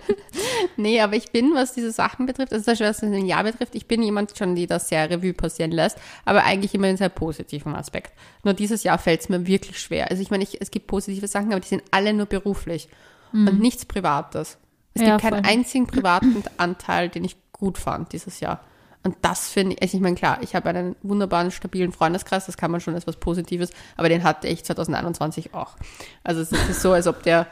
*laughs* nee, aber ich bin, was diese Sachen betrifft, also was das Jahr betrifft, ich bin jemand schon, die das sehr Revue passieren lässt, aber eigentlich immer in sehr positiven Aspekt. Nur dieses Jahr fällt es mir wirklich schwer. Also ich meine, ich, es gibt positive Sachen, aber die sind alle nur beruflich mhm. und nichts Privates. Es ja, gibt keinen voll. einzigen privaten Anteil, den ich gut fand dieses Jahr. Und das finde ich, also ich meine, klar, ich habe einen wunderbaren, stabilen Freundeskreis, das kann man schon als was Positives, aber den hatte ich 2021 auch. Also es ist so, als ob der,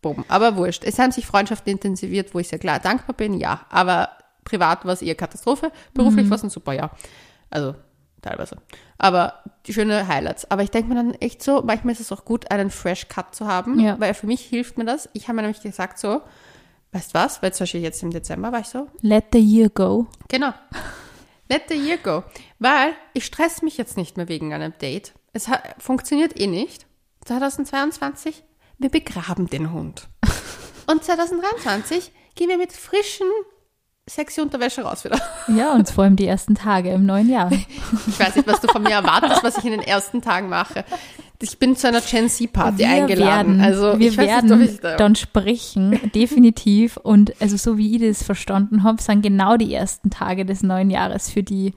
boom, aber wurscht. Es haben sich Freundschaften intensiviert, wo ich sehr klar dankbar bin, ja, aber privat war es eher Katastrophe, beruflich mhm. war es ein super Jahr. Also teilweise. Aber die schöne Highlights. Aber ich denke mir dann echt so, manchmal ist es auch gut, einen Fresh Cut zu haben, ja. weil für mich hilft mir das. Ich habe mir nämlich gesagt so, weißt du was, weil zum Beispiel jetzt im Dezember war ich so. Let the year go. Genau. Let the year go. Weil ich stress mich jetzt nicht mehr wegen einem Date. Es hat, funktioniert eh nicht. 2022, wir begraben den Hund. *laughs* Und 2023 gehen wir mit frischen sexy Unterwäsche raus wieder. *laughs* Ja, und vor allem die ersten Tage im neuen Jahr. *laughs* Ich weiß nicht, was du von mir erwartest, was ich in den ersten Tagen mache. Ich bin zu einer Gen Z-Party eingeladen. Werden, also wir werden nicht, da dann sprechen, definitiv. Und also so wie ich das verstanden habe, sind genau die ersten Tage des neuen Jahres für die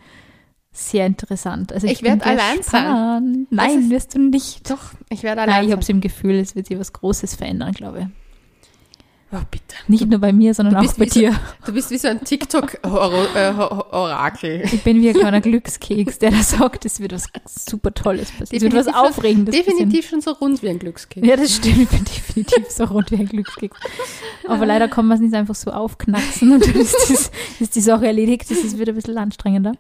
sehr interessant. Also ich, ich werde allein sein. Nein, wirst du nicht. Doch, ich werde allein Nein, ich habe es im Gefühl, es wird sich was Großes verändern, glaube ich. Oh, bitte. Nicht nur bei mir, sondern auch bei wie so- dir. Du bist wie so ein TikTok-Orakel. Ich bin wie ein kleiner Glückskeks, der da sagt, es wird was super Tolles passieren. Es wird was Aufregendes passieren. Definitiv schon so rund wie ein Glückskeks. Ja, das stimmt. Ich bin definitiv so rund wie ein Glückskeks. Aber leider kann man es nicht einfach so aufknacksen und dann ist, das, ist die Sache erledigt. Das ist wieder ein bisschen anstrengender.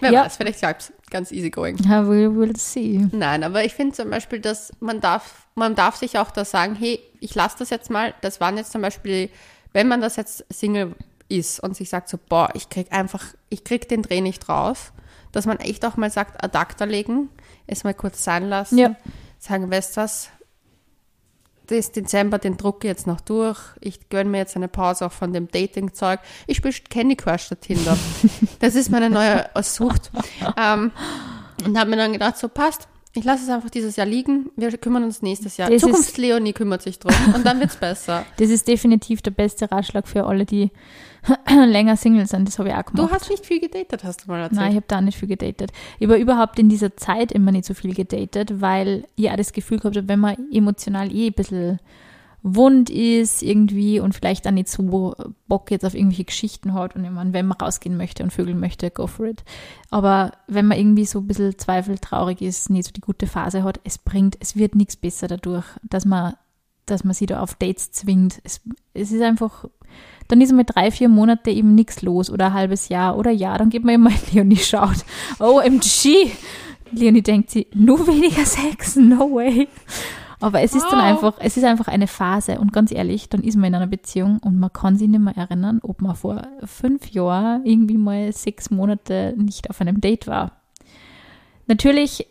Wer Ja. weiß, vielleicht glaubst ganz easy going. Ja, we will see. Nein, aber ich finde zum Beispiel, dass man darf, man darf sich auch da sagen, hey, ich lasse das jetzt mal. Das waren jetzt zum Beispiel, wenn man das jetzt Single ist und sich sagt so, boah, ich krieg einfach, ich krieg den Dreh nicht raus, dass man echt auch mal sagt, Adapter legen, es mal kurz sein lassen, Ja. sagen, weißt du was, das Dezember, den drucke ich jetzt noch durch. Ich gönne mir jetzt eine Pause auch von dem Dating-Zeug. Ich spiele Candy Crush statt Tinder. *laughs* Das ist meine neue Sucht. Ähm, und habe mir dann gedacht, so passt. Ich lasse es einfach dieses Jahr liegen. Wir kümmern uns nächstes Jahr. Das Zukunfts-Leonie kümmert sich drum. Und dann wird's besser. *laughs* Das ist definitiv der beste Ratschlag für alle, die *clears throat* länger Single sind. Das habe ich auch gemacht. Du hast nicht viel gedatet, hast du mal erzählt. Nein, ich habe da nicht viel gedatet. Ich habe überhaupt in dieser Zeit immer nicht so viel gedatet, weil ich auch das Gefühl gehabt habe, wenn man emotional eh ein bisschen wund ist irgendwie und vielleicht auch nicht so Bock jetzt auf irgendwelche Geschichten hat und ich meine, wenn man rausgehen möchte und vögeln möchte, go for it. Aber wenn man irgendwie so ein bisschen zweifeltraurig ist, nicht so die gute Phase hat, es bringt, es wird nichts besser dadurch, dass man, dass man sie da auf Dates zwingt. Es, es ist einfach, dann ist mal drei, vier Monate eben nichts los oder ein halbes Jahr oder Jahr, dann geht man immer Leonie schaut. OMG! Leonie denkt sie, nur weniger Sex, no way. Aber es ist dann Wow. einfach, es ist einfach eine Phase und ganz ehrlich, dann ist man in einer Beziehung und man kann sich nicht mehr erinnern, ob man vor fünf Jahren irgendwie mal sechs Monate nicht auf einem Date war. Natürlich,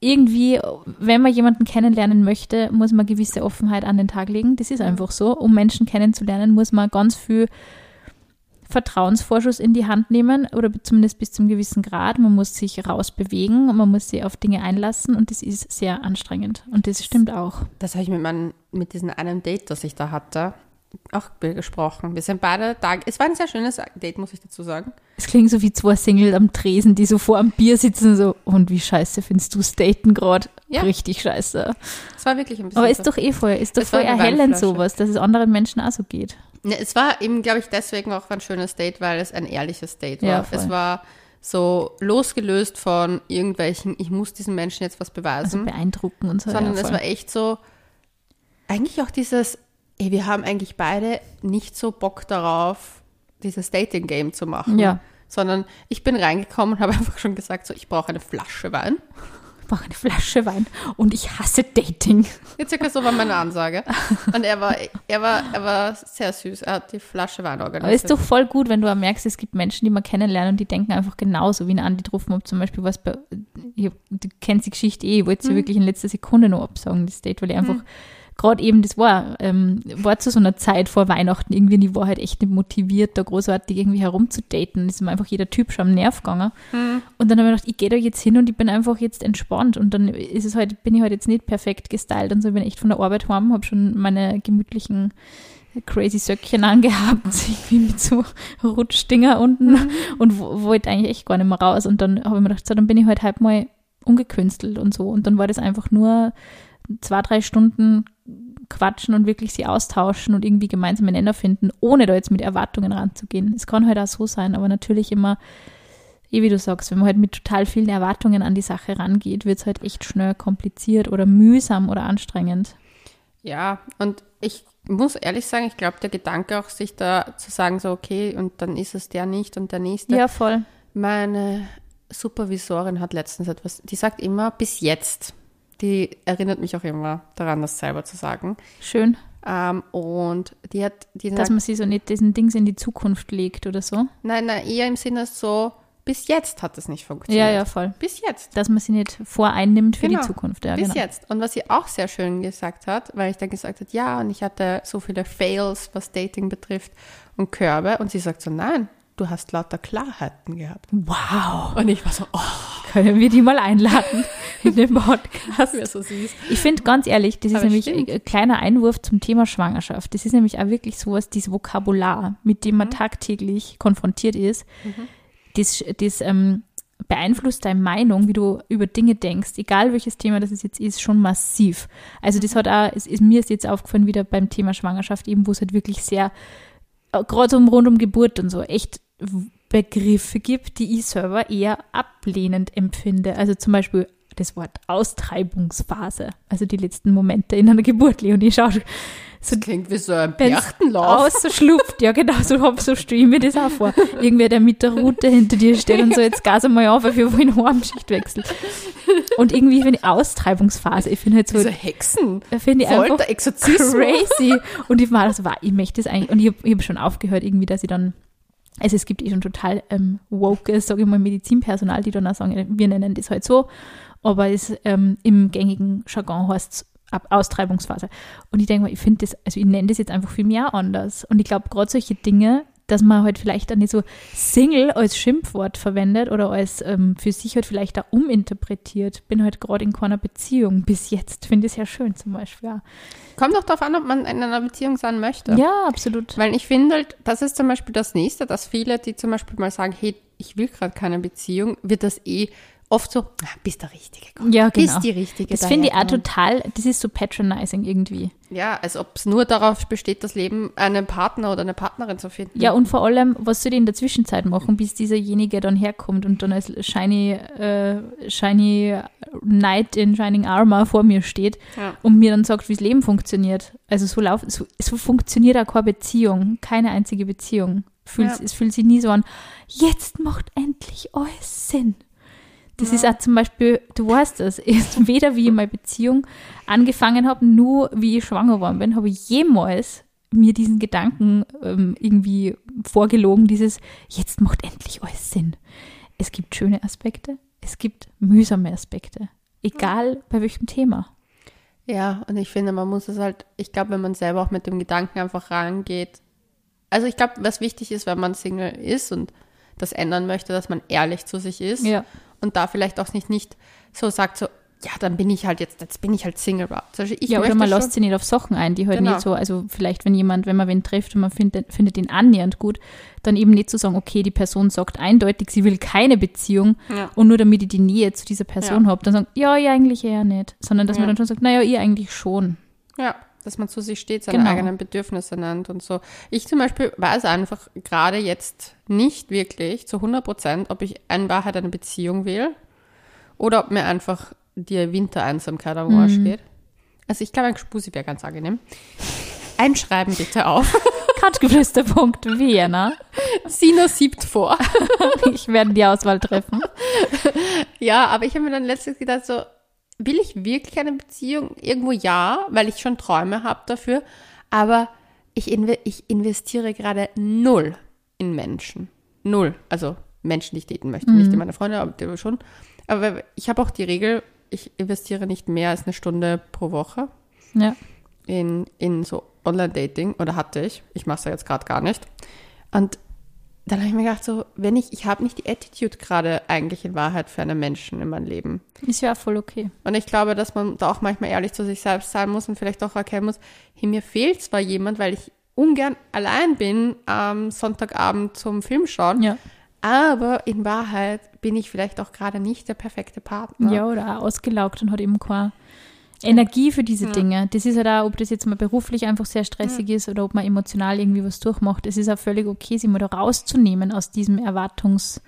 irgendwie, wenn man jemanden kennenlernen möchte, muss man gewisse Offenheit an den Tag legen. Das ist einfach so. Um Menschen kennenzulernen, muss man ganz viel Vertrauensvorschuss in die Hand nehmen oder zumindest bis zum gewissen Grad. Man muss sich rausbewegen, man muss sich auf Dinge einlassen und das ist sehr anstrengend. Und das stimmt auch. Das habe ich mit, meinem, mit diesem einen Date, das ich da hatte, auch gesprochen. Wir sind beide da. Es war ein sehr schönes Date, muss ich dazu sagen. Es klingt so wie zwei Single am Tresen, die so vor am Bier sitzen, so, und wie scheiße findest du Daten gerade? Ja. Richtig scheiße. Es war wirklich ein bisschen. Aber so. ist doch eh voll, ist doch eine erhellend sowas, dass es anderen Menschen auch so geht. Ja, es war eben, glaube ich, deswegen auch ein schönes Date, weil es ein ehrliches Date war. Ja, es war so losgelöst von irgendwelchen, ich muss diesem Menschen jetzt was beweisen, Also beeindrucken und so. sondern ja, es war echt so, eigentlich auch dieses, ey, wir haben eigentlich beide nicht so Bock darauf, dieses Dating-Game zu machen. Ja. Sondern ich bin reingekommen und habe *laughs* einfach schon gesagt, so, ich brauche eine Flasche Wein. Brauche eine Flasche Wein und ich hasse Dating. Jetzt circa so war meine Ansage. Und er war, er war, er war sehr süß. Er hat die Flasche Wein Aber organisiert. ist doch voll gut, wenn du merkst, es gibt Menschen, die man kennenlernen und die denken einfach genauso wie ein Andi Truffenhoff zum Beispiel, was bei, ich, du kennst die Geschichte eh, ich wollte sie wirklich in letzter Sekunde noch absagen, das Date, weil ich einfach gerade eben, das war, ähm, war zu so einer Zeit vor Weihnachten irgendwie, und ich war halt echt nicht motiviert, da großartig irgendwie herumzudaten. ist mir einfach jeder Typ schon am Nerv gegangen. Mhm. Und dann habe ich gedacht, ich gehe da jetzt hin und ich bin einfach jetzt entspannt. Und dann ist es halt, bin ich halt jetzt nicht perfekt gestylt und so, ich bin echt von der Arbeit heim, habe schon meine gemütlichen crazy Söckchen angehabt, *laughs* irgendwie mit so Rutschdinger unten und wo- wollte eigentlich echt gar nicht mehr raus. Und dann habe ich mir gedacht, so, dann bin ich halt halt mal ungekünstelt und so. Und dann war das einfach nur zwei, drei Stunden quatschen und wirklich sie austauschen und irgendwie gemeinsame Nenner finden, ohne da jetzt mit Erwartungen ranzugehen. Es kann halt auch so sein, aber natürlich immer, eh wie du sagst, wenn man halt mit total vielen Erwartungen an die Sache rangeht, wird es halt echt schnell kompliziert oder mühsam oder anstrengend. Ja, und ich muss ehrlich sagen, ich glaube, der Gedanke auch, sich da zu sagen, so, okay, und dann ist es der nicht und der nächste. Ja, voll. Meine Supervisorin hat letztens etwas, die sagt immer, bis jetzt. Die erinnert mich auch immer daran, das selber zu sagen. Schön, Ähm, und die hat, die dass man sich so nicht diesen Dings in die Zukunft legt oder so. nein, nein, eher im Sinne so, bis jetzt hat es nicht funktioniert. Ja, ja, voll. Bis jetzt. Dass man sie nicht voreinnimmt für Genau. die Zukunft. Ja, Bis genau. jetzt. Und was sie auch sehr schön gesagt hat, weil ich dann gesagt habe, ja, und ich hatte so viele Fails, was Dating betrifft und Körbe. Und sie sagt so, nein, du hast lauter Klarheiten gehabt. Wow. Und ich war so, oh, Können wir die mal einladen *laughs* in den Podcast? das wäre so süß. Ich finde ganz ehrlich, das ist Aber nämlich stimmt. ein kleiner Einwurf zum Thema Schwangerschaft. Das ist nämlich auch wirklich sowas, dieses Vokabular, mit dem Mhm. man tagtäglich konfrontiert ist. Das, das ähm, beeinflusst deine Meinung, wie du über Dinge denkst, egal welches Thema das jetzt ist, schon massiv. Also das hat auch, es ist, mir ist jetzt aufgefallen wieder beim Thema Schwangerschaft eben, wo es halt wirklich sehr, äh, gerade um rund um Geburt und so, echt Begriffe gibt, die ich selber eher ablehnend empfinde. Also zum Beispiel das Wort Austreibungsphase, also die letzten Momente in einer Geburt, Leonie, schau, so das klingt wie so ein Berchtenlauf. schlupft, ja genau, so, hab, so stelle ich mir das auch vor. Irgendwer, der mit der Route hinter dir steht und so, jetzt gas einmal auf, weil wir wollen Heimschicht Und irgendwie finde ich Austreibungsphase, ich finde halt so. Diese Hexen. Finde ich Folter, einfach Exorzismus. crazy. Und ich war so, wow, ich möchte das eigentlich, und ich habe hab schon aufgehört irgendwie, dass ich dann also es gibt eh schon total ähm, woke, sage ich mal, Medizinpersonal, die dann auch sagen, wir nennen das halt so, aber es ähm, im gängigen Jargon heißt es Austreibungsphase. Und ich denke mal, ich finde das, also ich nenne das jetzt einfach viel mehr anders. Und ich glaube, gerade solche Dinge, dass man halt vielleicht dann nicht so Single als Schimpfwort verwendet oder als ähm, für sich halt vielleicht auch uminterpretiert. Bin halt gerade in keiner Beziehung bis jetzt. Finde ich sehr schön zum Beispiel. Ja. Kommt doch darauf an, ob man in einer Beziehung sein möchte. Ja, absolut. Weil ich finde halt, das ist zum Beispiel das Nächste, dass viele, die zum Beispiel mal sagen, hey, ich will gerade keine Beziehung, wird das eh oft so, ah, bist der Richtige. Komm, ja, genau. Bist die Richtige. Das finde ich auch total, das ist so patronizing irgendwie. Ja, als ob es nur darauf besteht, das Leben einen Partner oder eine Partnerin zu finden. Ja, und vor allem, was soll ich in der Zwischenzeit machen, bis dieserjenige dann herkommt und dann als shiny, äh, shiny Knight in Shining Armor vor mir steht ja. und mir dann sagt, wie das Leben funktioniert. Also so, lauf, so, so funktioniert auch keine Beziehung, keine einzige Beziehung. Fühlt, ja. Es fühlt sich nie so an, jetzt macht endlich alles Sinn. Das ja. ist auch zum Beispiel, du weißt das, *laughs* ist weder wie ich meine Beziehung angefangen habe, nur wie ich schwanger geworden bin, habe ich jemals mir diesen Gedanken ähm, irgendwie vorgelogen, dieses, jetzt macht endlich alles Sinn. Es gibt schöne Aspekte, es gibt mühsame Aspekte, egal bei welchem Thema. Ja, und ich finde, man muss es halt, ich glaube, wenn man selber auch mit dem Gedanken einfach rangeht, also ich glaube, was wichtig ist, wenn man Single ist und das ändern möchte, dass man ehrlich zu sich ist. Ja und da vielleicht auch nicht, nicht so sagt, so, ja, dann bin ich halt jetzt, jetzt bin ich halt Single. Also ja, oder man lässt sie nicht auf Sachen ein, die halt genau. nicht so, also vielleicht, wenn jemand, wenn man wen trifft und man findet, findet ihn annähernd gut, dann eben nicht zu so sagen, okay, die Person sagt eindeutig, sie will keine Beziehung ja. und nur damit ich die Nähe zu dieser Person ja. habe, dann sagen, ja, ja, eigentlich eher nicht. Sondern dass ja. man dann schon sagt, naja, ihr eigentlich schon. Ja, dass man zu sich steht, seine genau. eigenen Bedürfnisse nennt und so. Ich zum Beispiel weiß einfach gerade jetzt nicht wirklich zu 100 Prozent, ob ich in Wahrheit eine Beziehung will oder ob mir einfach die Wintereinsamkeit am Arsch mhm. geht. Also ich glaube, ein Spusi wäre ganz angenehm. Einschreiben bitte auf. *laughs* Couchgeflüster.vienna. Sina siebt vor. *laughs* ich werde die Auswahl treffen. Ja, aber ich habe mir dann letztens gedacht, so, will ich wirklich eine Beziehung? Irgendwo ja, weil ich schon Träume habe dafür. Aber ich, inve ich investiere gerade null in Menschen. Null. Also Menschen, die ich daten möchte. Mhm. Nicht in meine Freunde, aber schon. Aber ich habe auch die Regel, ich investiere nicht mehr als eine Stunde pro Woche ja. in, in so Online-Dating. Oder hatte ich. Ich mache es ja jetzt gerade gar nicht. Und dann habe ich mir gedacht, so, wenn ich, ich habe nicht die Attitude gerade eigentlich in Wahrheit für einen Menschen in meinem Leben. Ist ja voll okay. Und ich glaube, dass man da auch manchmal ehrlich zu sich selbst sein muss und vielleicht auch erkennen muss, hey, mir fehlt zwar jemand, weil ich ungern allein bin am Sonntagabend zum Film schauen. Ja. Aber in Wahrheit bin ich vielleicht auch gerade nicht der perfekte Partner. Ja, oder ausgelaugt und hat eben keine Energie für diese ja. Dinge. Das ist halt auch, ob das jetzt mal beruflich einfach sehr stressig ja. ist oder ob man emotional irgendwie was durchmacht. Es ist auch völlig okay, sich mal da rauszunehmen aus diesem Erwartungs,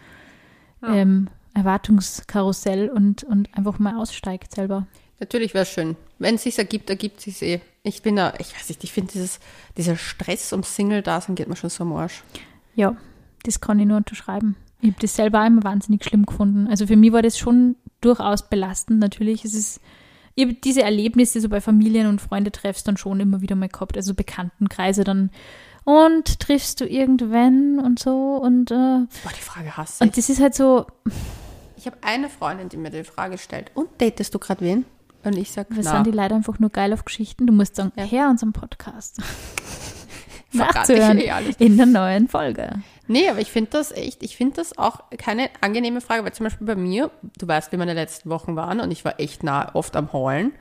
ja. ähm, Erwartungskarussell und, und einfach mal aussteigt selber. Natürlich wäre es schön. Wenn es sich ergibt, ergibt es sich eh. Ich bin da, ich weiß nicht, ich finde dieser Stress um Single-Dasein geht mir schon so am Arsch. Ja, das kann ich nur unterschreiben. Ich habe das selber einmal wahnsinnig schlimm gefunden. Also für mich war das schon durchaus belastend natürlich. Es ist ich habe diese Erlebnisse so bei Familien- und Freundetreffs dann schon immer wieder mal gehabt, also Bekanntenkreise dann. Und triffst du irgendwann und so und. Äh, Boah, die Frage hast du. Und das ist halt so. Ich habe eine Freundin, die mir die Frage stellt: Und datest du gerade wen? Und ich sage, Das sind die leider einfach nur geil auf Geschichten. Du musst sagen, ja. her unserem Podcast. *laughs* Nachzuhören eh in der neuen Folge. Nee, aber ich finde das echt, ich finde das auch keine angenehme Frage, weil zum Beispiel bei mir, du weißt, wie meine letzten Wochen waren und ich war echt nah oft am Heulen.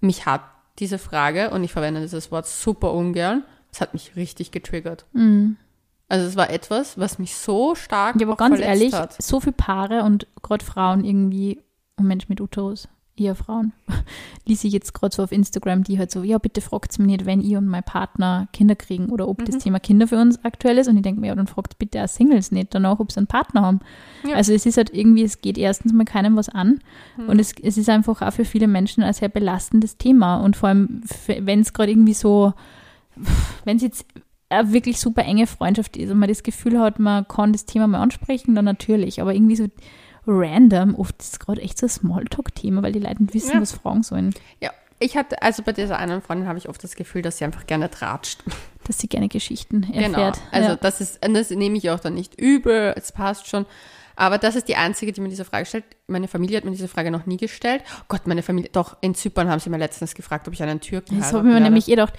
Mich hat diese Frage, und ich verwende dieses Wort super ungern, es hat mich richtig getriggert. Mhm. Also es war etwas, was mich so stark Ja, aber ganz ehrlich, hat. so viele Paare und gerade Frauen irgendwie, und Mensch mit Uterus, eher Frauen, *laughs* ließ ich jetzt gerade so auf Instagram, die halt so, ja, bitte fragt mich nicht, wenn ich und mein Partner Kinder kriegen oder ob das Mhm. Thema Kinder für uns aktuell ist. Und ich denke mir, ja, dann fragt bitte auch Singles nicht danach, ob sie einen Partner haben. Ja. Also es ist halt irgendwie, es geht erstens mal keinem was an Mhm. und es, es ist einfach auch für viele Menschen ein sehr belastendes Thema. Und vor allem, wenn es gerade irgendwie so, wenn es jetzt eine wirklich super enge Freundschaft ist und man das Gefühl hat, man kann das Thema mal ansprechen, dann natürlich. Aber irgendwie so random, oft ist es gerade echt so ein Smalltalk-Thema, weil die Leute nicht wissen, Ja. was fragen sollen. Ja, ich hatte, also bei dieser einen Freundin habe ich oft das Gefühl, dass sie einfach gerne tratscht. *laughs* Dass sie gerne Geschichten Genau. erfährt. Also ja. das ist, das nehme ich auch dann nicht übel, es passt schon. Aber das ist die einzige, die mir diese Frage stellt. Meine Familie hat mir diese Frage noch nie gestellt. Oh Gott, meine Familie, doch, in Zypern haben sie mir letztens gefragt, ob ich einen Türken Das habe ich mir nämlich eh gedacht.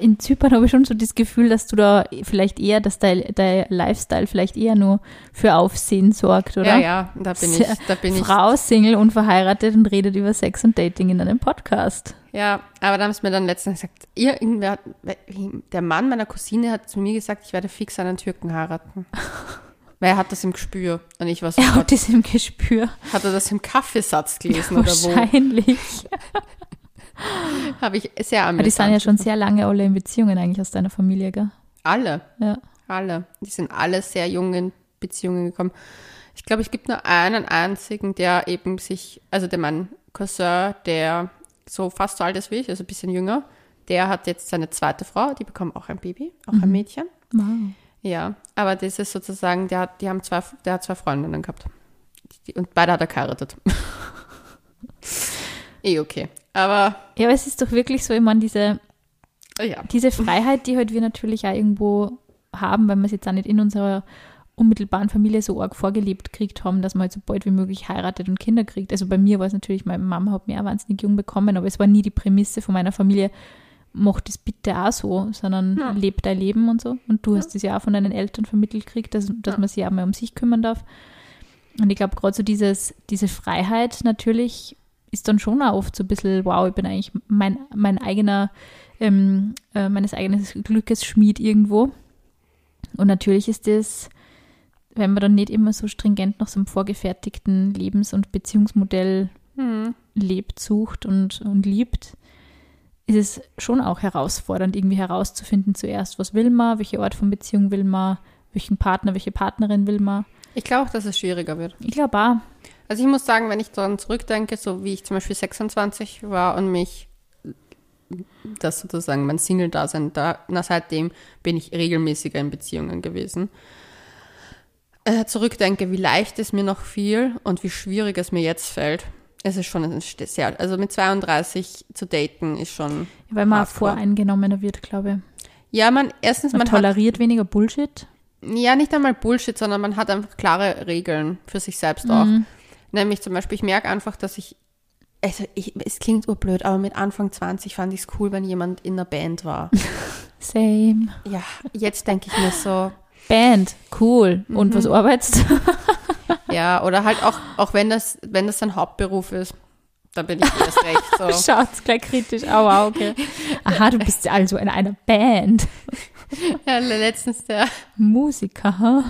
In Zypern habe ich schon so das Gefühl, dass du da vielleicht eher, dass dein, dein Lifestyle vielleicht eher nur für Aufsehen sorgt, oder? Ja, ja, da bin ich, da bin ich. Frau, Single und verheiratet und redet über Sex und Dating in einem Podcast. Ja, aber da haben sie mir dann letztens gesagt, ihr, irgendwer, der Mann meiner Cousine hat zu mir gesagt, ich werde fix einen Türken heiraten. *laughs* Weil er hat das im Gespür. Und ich war so, Er hat das im Gespür. hat er das im Kaffeesatz gelesen oder wo? Wahrscheinlich. *laughs* Habe ich sehr Aber die sind ja amüsant schon sehr lange alle in Beziehungen eigentlich aus deiner Familie, gell? Alle, Ja. alle. Die sind alle sehr jung in Beziehungen gekommen. Ich glaube, es gibt nur einen einzigen, der eben sich, also der mein Cousin, der so fast so alt ist wie ich, also ein bisschen jünger, der hat jetzt seine zweite Frau, die bekommt auch ein Baby, auch ein Mädchen. Wow. Ja, aber das ist sozusagen, der hat, die haben zwei, der hat zwei Freundinnen gehabt. Die, und beide hat er geheiratet. *laughs* eh okay. Aber Ja, aber es ist doch wirklich so, ich meine, diese, ja. diese Freiheit, die halt wir natürlich auch irgendwo haben, weil wir es jetzt auch nicht in unserer unmittelbaren Familie so arg vorgelebt gekriegt haben, dass man halt so bald wie möglich heiratet und Kinder kriegt. Also bei mir war es natürlich, meine Mama hat mir auch wahnsinnig jung bekommen, aber es war nie die Prämisse von meiner Familie, mach das bitte auch so, sondern Ja. leb dein Leben und so. Und du hast das ja auch von deinen Eltern vermittelt gekriegt, dass, dass Ja. man sich auch mal um sich kümmern darf. Und ich glaube, gerade so dieses, diese Freiheit natürlich ist dann schon auch oft so ein bisschen, wow, ich bin eigentlich mein, mein eigener, ähm, äh, meines eigenen Glückes Schmied irgendwo. Und natürlich ist das, wenn man dann nicht immer so stringent nach so einem vorgefertigten Lebens- und Beziehungsmodell Hm. lebt, sucht und, und liebt, ist es schon auch herausfordernd, irgendwie herauszufinden zuerst, was will man, welche Art von Beziehung will man, welchen Partner, welche Partnerin will man. Ich glaube auch, dass es schwieriger wird. Ich glaube auch, Also ich muss sagen, wenn ich daran zurückdenke, so wie ich zum Beispiel 26 war und mich das sozusagen mein Single-Dasein, da, na, seitdem bin ich regelmäßiger in Beziehungen gewesen. Äh, zurückdenke, wie leicht es mir noch fiel und wie schwierig es mir jetzt fällt. Es ist schon sehr, also mit 32 zu daten ist schon, weil man auch Hardcore. voreingenommener wird, glaube ja, man, erstens, ich. Man, man, hat, toleriert weniger Bullshit. ja, nicht einmal Bullshit, sondern man hat einfach klare Regeln für sich selbst auch. Mhm. Nämlich zum Beispiel, ich merke einfach, dass ich, also ich, es klingt urblöd, aber mit Anfang 20 fand ich es cool, wenn jemand in einer Band war. *laughs* Same. ja, jetzt denke ich mir so, Band, cool. Und Mhm. was arbeitest du? *laughs* ja, oder halt auch, auch wenn das, wenn das sein Hauptberuf ist, dann bin ich erst recht so. *laughs* Schaut's gleich kritisch. Oh, wow, okay. Aha, du bist also in einer Band. Ja, letztens der, Musiker, huh?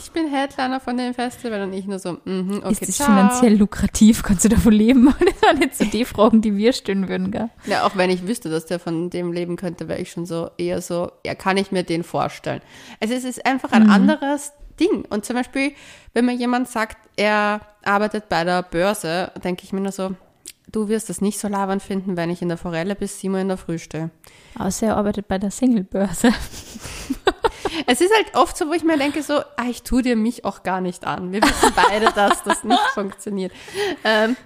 Ich bin Headliner von dem Festival und ich nur so, mhm, okay, Ist das ciao. finanziell lukrativ? Kannst du davon leben? *laughs* Das waren jetzt so die Fragen, die wir stellen würden, gell? Ja, auch wenn ich wüsste, dass der von dem leben könnte, wäre ich schon so eher so, ja, kann ich mir den vorstellen. Also es ist einfach ein anderes Ding. Und zum Beispiel, wenn mir jemand sagt, er arbeitet bei der Börse, denke ich mir nur so, du wirst das nicht so labern finden, wenn ich in der Forelle bis 7 Uhr in der Früh stehe. Außer er arbeitet bei der Singlebörse. *laughs* Es ist halt oft so, wo ich mir denke so, ah, ich tue dir mich auch gar nicht an. Wir wissen beide, dass das nicht *laughs* funktioniert. Ähm,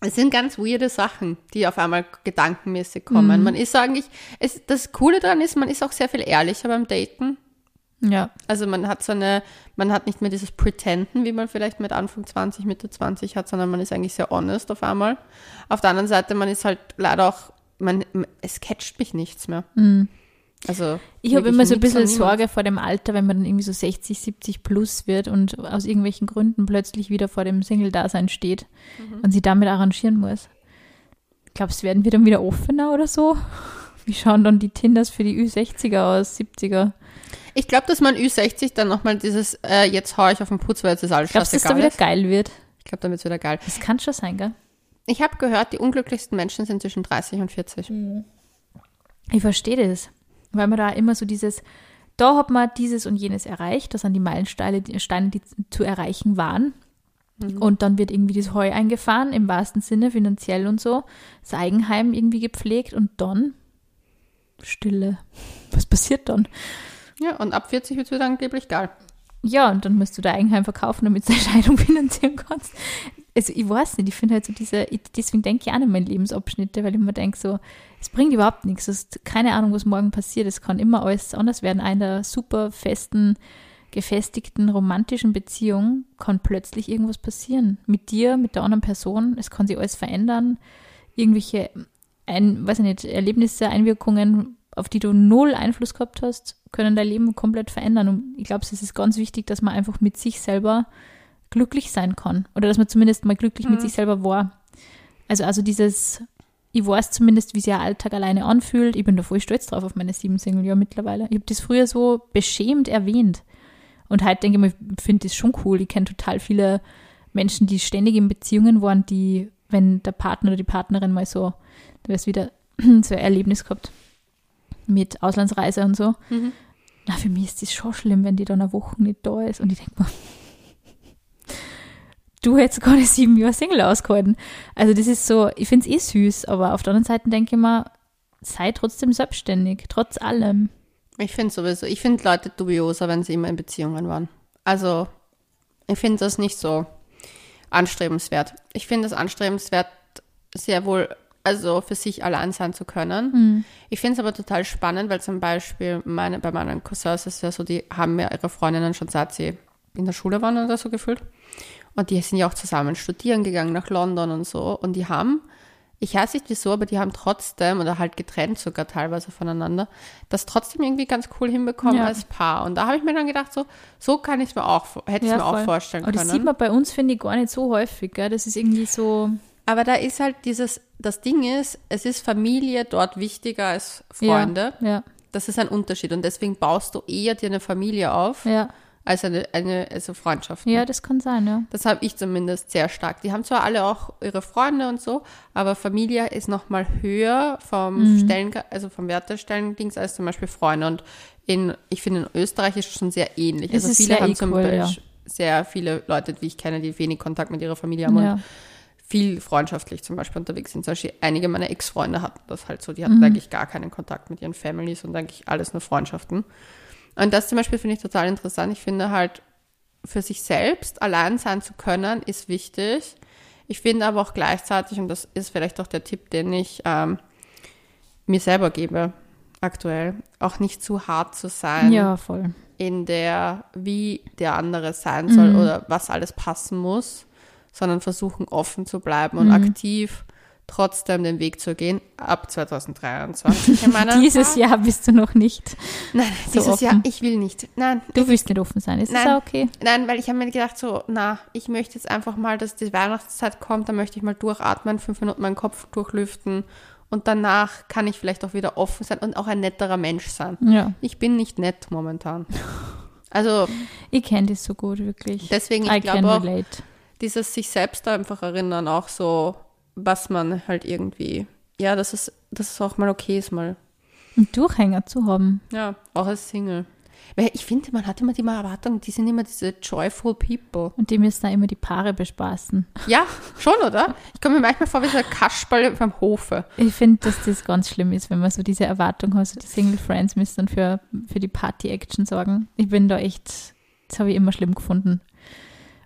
es sind ganz weirde Sachen, die auf einmal gedankenmäßig kommen. Man ist eigentlich, es, das Coole daran ist, man ist auch sehr viel ehrlicher beim Daten. Ja. Also man hat so eine, man hat nicht mehr dieses Pretenden, wie man vielleicht mit Anfang 20, Mitte 20 hat, sondern man ist eigentlich sehr honest auf einmal. Auf der anderen Seite, man ist halt leider auch, man, es catcht mich nichts mehr. Also Mhm. Ich habe immer so ein bisschen. Sorge vor dem Alter, wenn man dann irgendwie so 60, 70 plus wird und aus irgendwelchen Gründen plötzlich wieder vor dem Single-Dasein steht Mhm. und sie damit arrangieren muss. Glaubst du, werden wir dann wieder offener oder so? Wie schauen dann die Tinders für die Ü60er aus, 70er? Ich glaube, dass man Ü60 dann nochmal dieses, äh, jetzt hau ich auf den Putz, weil jetzt ist alles Glaubst du, dass da wieder ist. geil wird? Ich glaube, dann wird es wieder geil. Das kann schon sein, gell? Ich habe gehört, die unglücklichsten Menschen sind zwischen 30 und 40. Ich verstehe das, weil man da immer so dieses, da hat man dieses und jenes erreicht, das sind die Meilensteine, die, Steine, die zu erreichen waren. Und dann wird irgendwie das Heu eingefahren, im wahrsten Sinne, finanziell und so, das Eigenheim irgendwie gepflegt und dann Stille. Was passiert dann? Ja, und ab 40 wird es wieder angeblich geil. Ja, und dann musst du dein Eigenheim verkaufen, damit du deine Scheidung *laughs* finanzieren kannst. Also ich weiß nicht, ich finde halt so diese, deswegen denke ich auch nicht mehr in Lebensabschnitte, weil ich mir denke so, es bringt überhaupt nichts. Du hast keine Ahnung, was morgen passiert. Es kann immer alles anders werden. Einer super festen, gefestigten, romantischen Beziehung kann plötzlich irgendwas passieren. Mit dir, mit der anderen Person. Es kann sich alles verändern. Irgendwelche, ein, weiß ich nicht, Erlebnisse, Einwirkungen, auf die du null Einfluss gehabt hast, können dein Leben komplett verändern. Und ich glaube, es ist ganz wichtig, dass man einfach mit sich selber glücklich sein kann. Oder dass man zumindest mal glücklich mit sich selber war. Also, also dieses, ich weiß zumindest, wie sich der Alltag alleine anfühlt. Ich bin da voll stolz drauf auf meine sieben Single-Jahre mittlerweile. Ich habe das früher so beschämt erwähnt. Und heute denke ich mir, ich finde das schon cool. Ich kenne total viele Menschen, die ständig in Beziehungen waren, die, wenn der Partner oder die Partnerin mal so, da wäre es wieder *clears throat* so ein Erlebnis gehabt mit Auslandsreise und so. Na, für mich ist das schon schlimm, wenn die dann eine Woche nicht da ist. Und ich denke mir, *laughs* du hättest gerade sieben Jahre Single ausgehalten. Also das ist so, ich finde es eh süß, aber auf der anderen Seite denke ich mir, sei trotzdem selbstständig, trotz allem. Ich finde sowieso, ich finde Leute dubioser, wenn sie immer in Beziehungen waren. Also, ich finde das nicht so anstrebenswert. Ich finde es anstrebenswert, sehr wohl, also für sich allein sein zu können. Ich finde es aber total spannend, weil zum Beispiel meine, bei meinen Cousins ist es ja so, die haben ja ihre Freundinnen schon seit sie in der Schule waren oder so gefühlt. Und die sind ja auch zusammen studieren gegangen nach London und so. Und die haben, ich weiß nicht wieso, aber die haben trotzdem, oder halt getrennt sogar teilweise voneinander, das trotzdem irgendwie ganz cool hinbekommen Ja. als Paar. Und da habe ich mir dann gedacht, so, so kann ich es mir auch, hätte ich mir auch voll. vorstellen Aber das können. sieht man bei uns, finde ich, gar nicht so häufig. Gell? Das ist irgendwie so, Aber da ist halt dieses, das Ding ist, es ist Familie dort wichtiger als Freunde. ja, Das ist ein Unterschied. Und deswegen baust du eher dir eine Familie auf, ja, als eine, eine also Freundschaft. ja, das kann sein, ja. Das habe ich zumindest sehr stark. Die haben zwar alle auch ihre Freunde und so, aber Familie ist noch mal höher vom Stellen, also vom Wertestellendings als zum Beispiel Freunde. Und in, ich finde, in Österreich ist es schon sehr ähnlich. Es also viele sehr haben zum equal, Beispiel sehr viele Leute, die ich kenne, die wenig Kontakt mit ihrer Familie haben ja. und viel freundschaftlich zum Beispiel unterwegs sind. Zum Beispiel einige meiner Ex-Freunde hatten das halt so. Die hatten eigentlich gar keinen Kontakt mit ihren Families und eigentlich alles nur Freundschaften. Und das zum Beispiel finde ich total interessant. Ich finde halt, für sich selbst allein sein zu können, ist wichtig. Ich finde aber auch gleichzeitig, und das ist vielleicht auch der Tipp, den ich ähm, mir selber gebe, aktuell, auch nicht zu hart zu sein Ja, voll. in der, wie der andere sein soll oder was alles passen muss, sondern versuchen offen zu bleiben und aktiv trotzdem den Weg zu gehen ab 2023 in meiner Dieses Jahr bist du noch nicht. *laughs* Nein, so dieses offen. Jahr, ich will nicht. Nein, Du willst nicht offen sein. Ist das Nein. auch okay? Nein, weil ich habe mir gedacht, so, na, ich möchte jetzt einfach mal, dass die Weihnachtszeit kommt, dann möchte ich mal durchatmen, fünf Minuten meinen Kopf durchlüften und danach kann ich vielleicht auch wieder offen sein und auch ein netterer Mensch sein. Ja. Ich bin nicht nett momentan. Also *laughs* Ich kenne das so gut, wirklich. deswegen, ich glaube auch, relate. Dieses sich selbst da einfach erinnern, auch so, was man halt irgendwie, ja, dass es, dass es auch mal okay ist, mal, Einen Durchhänger zu haben. ja, auch als Single. Weil ich finde, man hat immer die Erwartung, die sind immer diese joyful people. Und die müssen da immer die Paare bespaßen. Ja, schon, oder? Ich komme mir manchmal vor wie so ein Kasperl beim Hofe. Ich finde, dass das ganz schlimm ist, wenn man so diese Erwartung hat, so die Single Friends müssen dann für, für die Party-Action sorgen. Ich bin da echt, das habe ich immer schlimm gefunden.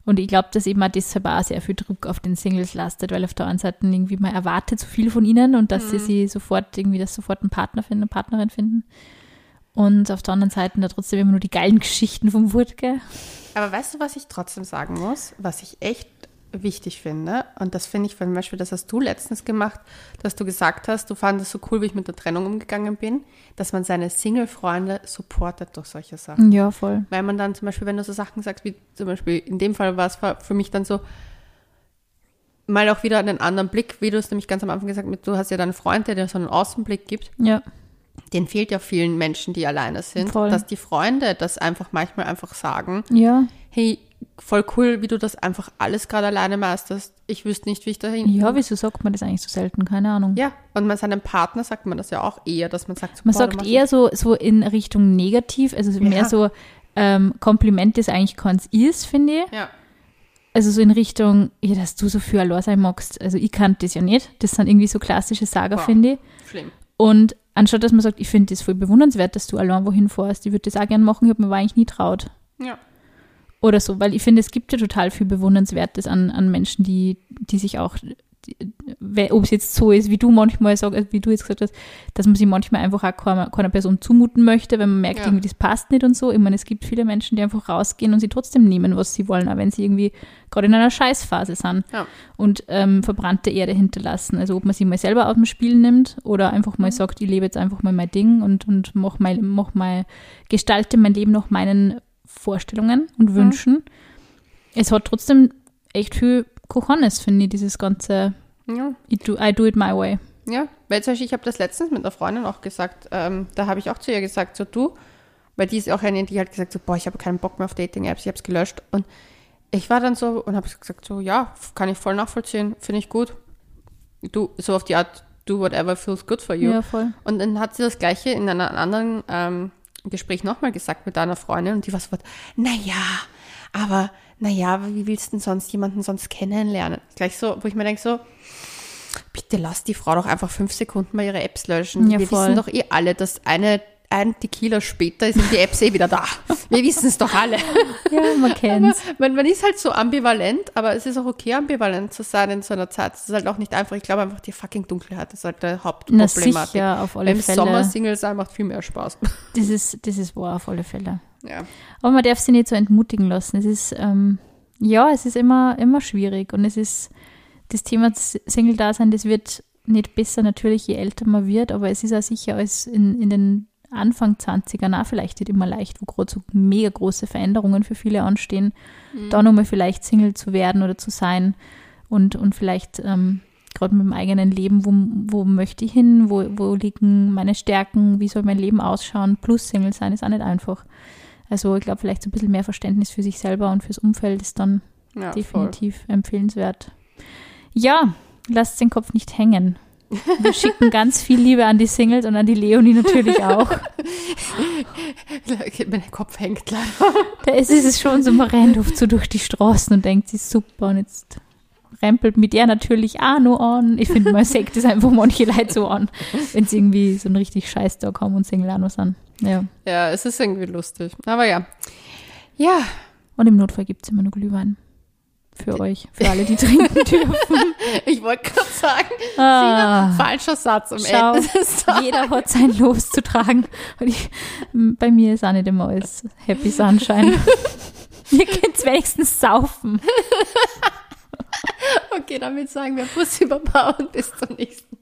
Und ich glaube, dass eben auch deshalb auch sehr viel Druck auf den Singles lastet, weil auf der einen Seite irgendwie man erwartet so viel von ihnen und dass sie sie sofort irgendwie, dass sofort einen Partner finden, eine Partnerin finden. Und auf der anderen Seite da trotzdem immer nur die geilen Geschichten vom Wurtge. Aber weißt du, was ich trotzdem sagen muss, was ich echt wichtig finde? Und das finde ich zum Beispiel, das hast du letztens gemacht, dass du gesagt hast, du fandest so cool, wie ich mit der Trennung umgegangen bin, dass man seine Single-Freunde supportet durch solche Sachen. Ja, voll. Weil man dann zum Beispiel, wenn du so Sachen sagst, wie zum Beispiel in dem Fall war es für mich dann so, mal auch wieder einen anderen Blick, wie du es nämlich ganz am Anfang gesagt hast, du hast ja deinen Freund, der dir so einen Außenblick gibt. Ja. den fehlt ja vielen Menschen, die alleine sind, Voll. dass die Freunde das einfach manchmal einfach sagen, Ja, hey, voll cool, wie du das einfach alles gerade alleine meisterst. Ich wüsste nicht, wie ich dahin. ja, wieso sagt man das eigentlich so selten? Keine Ahnung. Ja, und bei seinem Partner sagt man das ja auch eher, dass man sagt, so, Man boah, sagt eher so, so in Richtung negativ, also mehr Ja. so ähm, Kompliment, das eigentlich keins ist, finde ich. Ja, Also so in Richtung, ja, dass du so viel allein sein magst. Also ich kann das ja nicht. Das sind irgendwie so klassische Sager, Boah. finde ich. schlimm. Und anstatt dass man sagt, ich finde das voll bewundernswert, dass du allein wohin fährst, ich würde das auch gerne machen, ich habe mir aber eigentlich nie traut. Ja. Oder so, weil ich finde, es gibt ja total viel Bewundernswertes an, an Menschen, die, die sich auch, ob es jetzt so ist, wie du manchmal sagst, wie du jetzt gesagt hast, dass man sich manchmal einfach auch keiner, keiner Person zumuten möchte, wenn man merkt, Ja. irgendwie das passt nicht und so. Ich meine, es gibt viele Menschen, die einfach rausgehen und sie trotzdem nehmen, was sie wollen, auch wenn sie irgendwie gerade in einer Scheißphase sind Ja. und ähm, verbrannte Erde hinterlassen. Also ob man sie mal selber aus dem Spiel nimmt oder einfach mal sagt, ich lebe jetzt einfach mal mein Ding und, und mach mal, mach mal, gestalte mein Leben nach meinen Vorstellungen und Wünschen. Es hat trotzdem echt viel Cojones, finde ich, dieses ganze Ja. I do, I do it my way. Ja, weil zum Beispiel, ich habe das letztens mit einer Freundin auch gesagt, ähm, da habe ich auch zu ihr gesagt, so du, weil die ist auch eine, die hat gesagt, so, boah, ich habe keinen Bock mehr auf Dating-Apps, ich habe es gelöscht. Und ich war dann so und habe gesagt, so, ja, kann ich voll nachvollziehen, finde ich gut. Du, so auf die Art, do whatever feels good for you. Ja, voll. Und dann hat sie das Gleiche in einem anderen ähm, Gespräch nochmal gesagt mit einer Freundin und die war so, naja, aber naja, wie willst du denn sonst jemanden sonst kennenlernen? Gleich so, wo ich mir denke so, bitte lass die Frau doch einfach fünf Sekunden mal ihre Apps löschen. Ja, Wir voll. wissen doch eh alle, dass eine ein Tequila später sind die Apps eh wieder da. Wir wissen es doch alle. Ja, man kennt's. Man, man ist halt so ambivalent, aber es ist auch okay, ambivalent zu sein in so einer Zeit. Es ist halt auch nicht einfach, ich glaube einfach, die fucking Dunkelheit ist halt der Na Hauptproblematik. sicher, auf alle Im Fälle. Sommer Single sein macht viel mehr Spaß. *laughs* Das ist, das ist wahr, auf alle Fälle. Ja. Aber man darf sich nicht so entmutigen lassen. Es ist, ähm, ja, es ist immer, immer schwierig. Und es ist, das Thema Single-Dasein, das wird nicht besser natürlich, je älter man wird, aber es ist auch sicher als in, in den Anfang 20ern auch vielleicht nicht immer leicht, wo gerade so mega große Veränderungen für viele anstehen, da nochmal vielleicht Single zu werden oder zu sein und, und vielleicht ähm, gerade mit dem eigenen Leben, wo, wo möchte ich hin, wo, wo liegen meine Stärken, wie soll mein Leben ausschauen, plus Single sein ist auch nicht einfach. Also ich glaube, vielleicht so ein bisschen mehr Verständnis für sich selber und fürs Umfeld ist dann Ja, voll. definitiv empfehlenswert. Ja, lasst den Kopf nicht hängen. Wir schicken ganz viel Liebe an die Singles und an die Leonie natürlich auch. *laughs* Mein Kopf hängt leider. Da ist es schon so, man rennt oft so durch die Straßen und denkt sich, super, und jetzt rempelt mit der natürlich auch noch an. Ich finde, man sagt das einfach manche Leute so an, wenn sie irgendwie so einen richtig scheiß Tag haben und Single auch noch sind. Ja. Ja, es ist irgendwie lustig. Aber ja. Ja, Und im Notfall gibt es immer noch Glühwein. Für euch, für alle, die *laughs* trinken dürfen. *laughs* ich wollte gerade sagen, Ah. Sina, falscher Satz am Schau, Ende des Tages. jeder hat sein Los zu tragen. Und ich, bei mir ist auch nicht immer alles Happy Sunshine. *laughs* Ihr könnt wenigstens saufen. Okay, damit sagen wir Pussy Baba und bis zum nächsten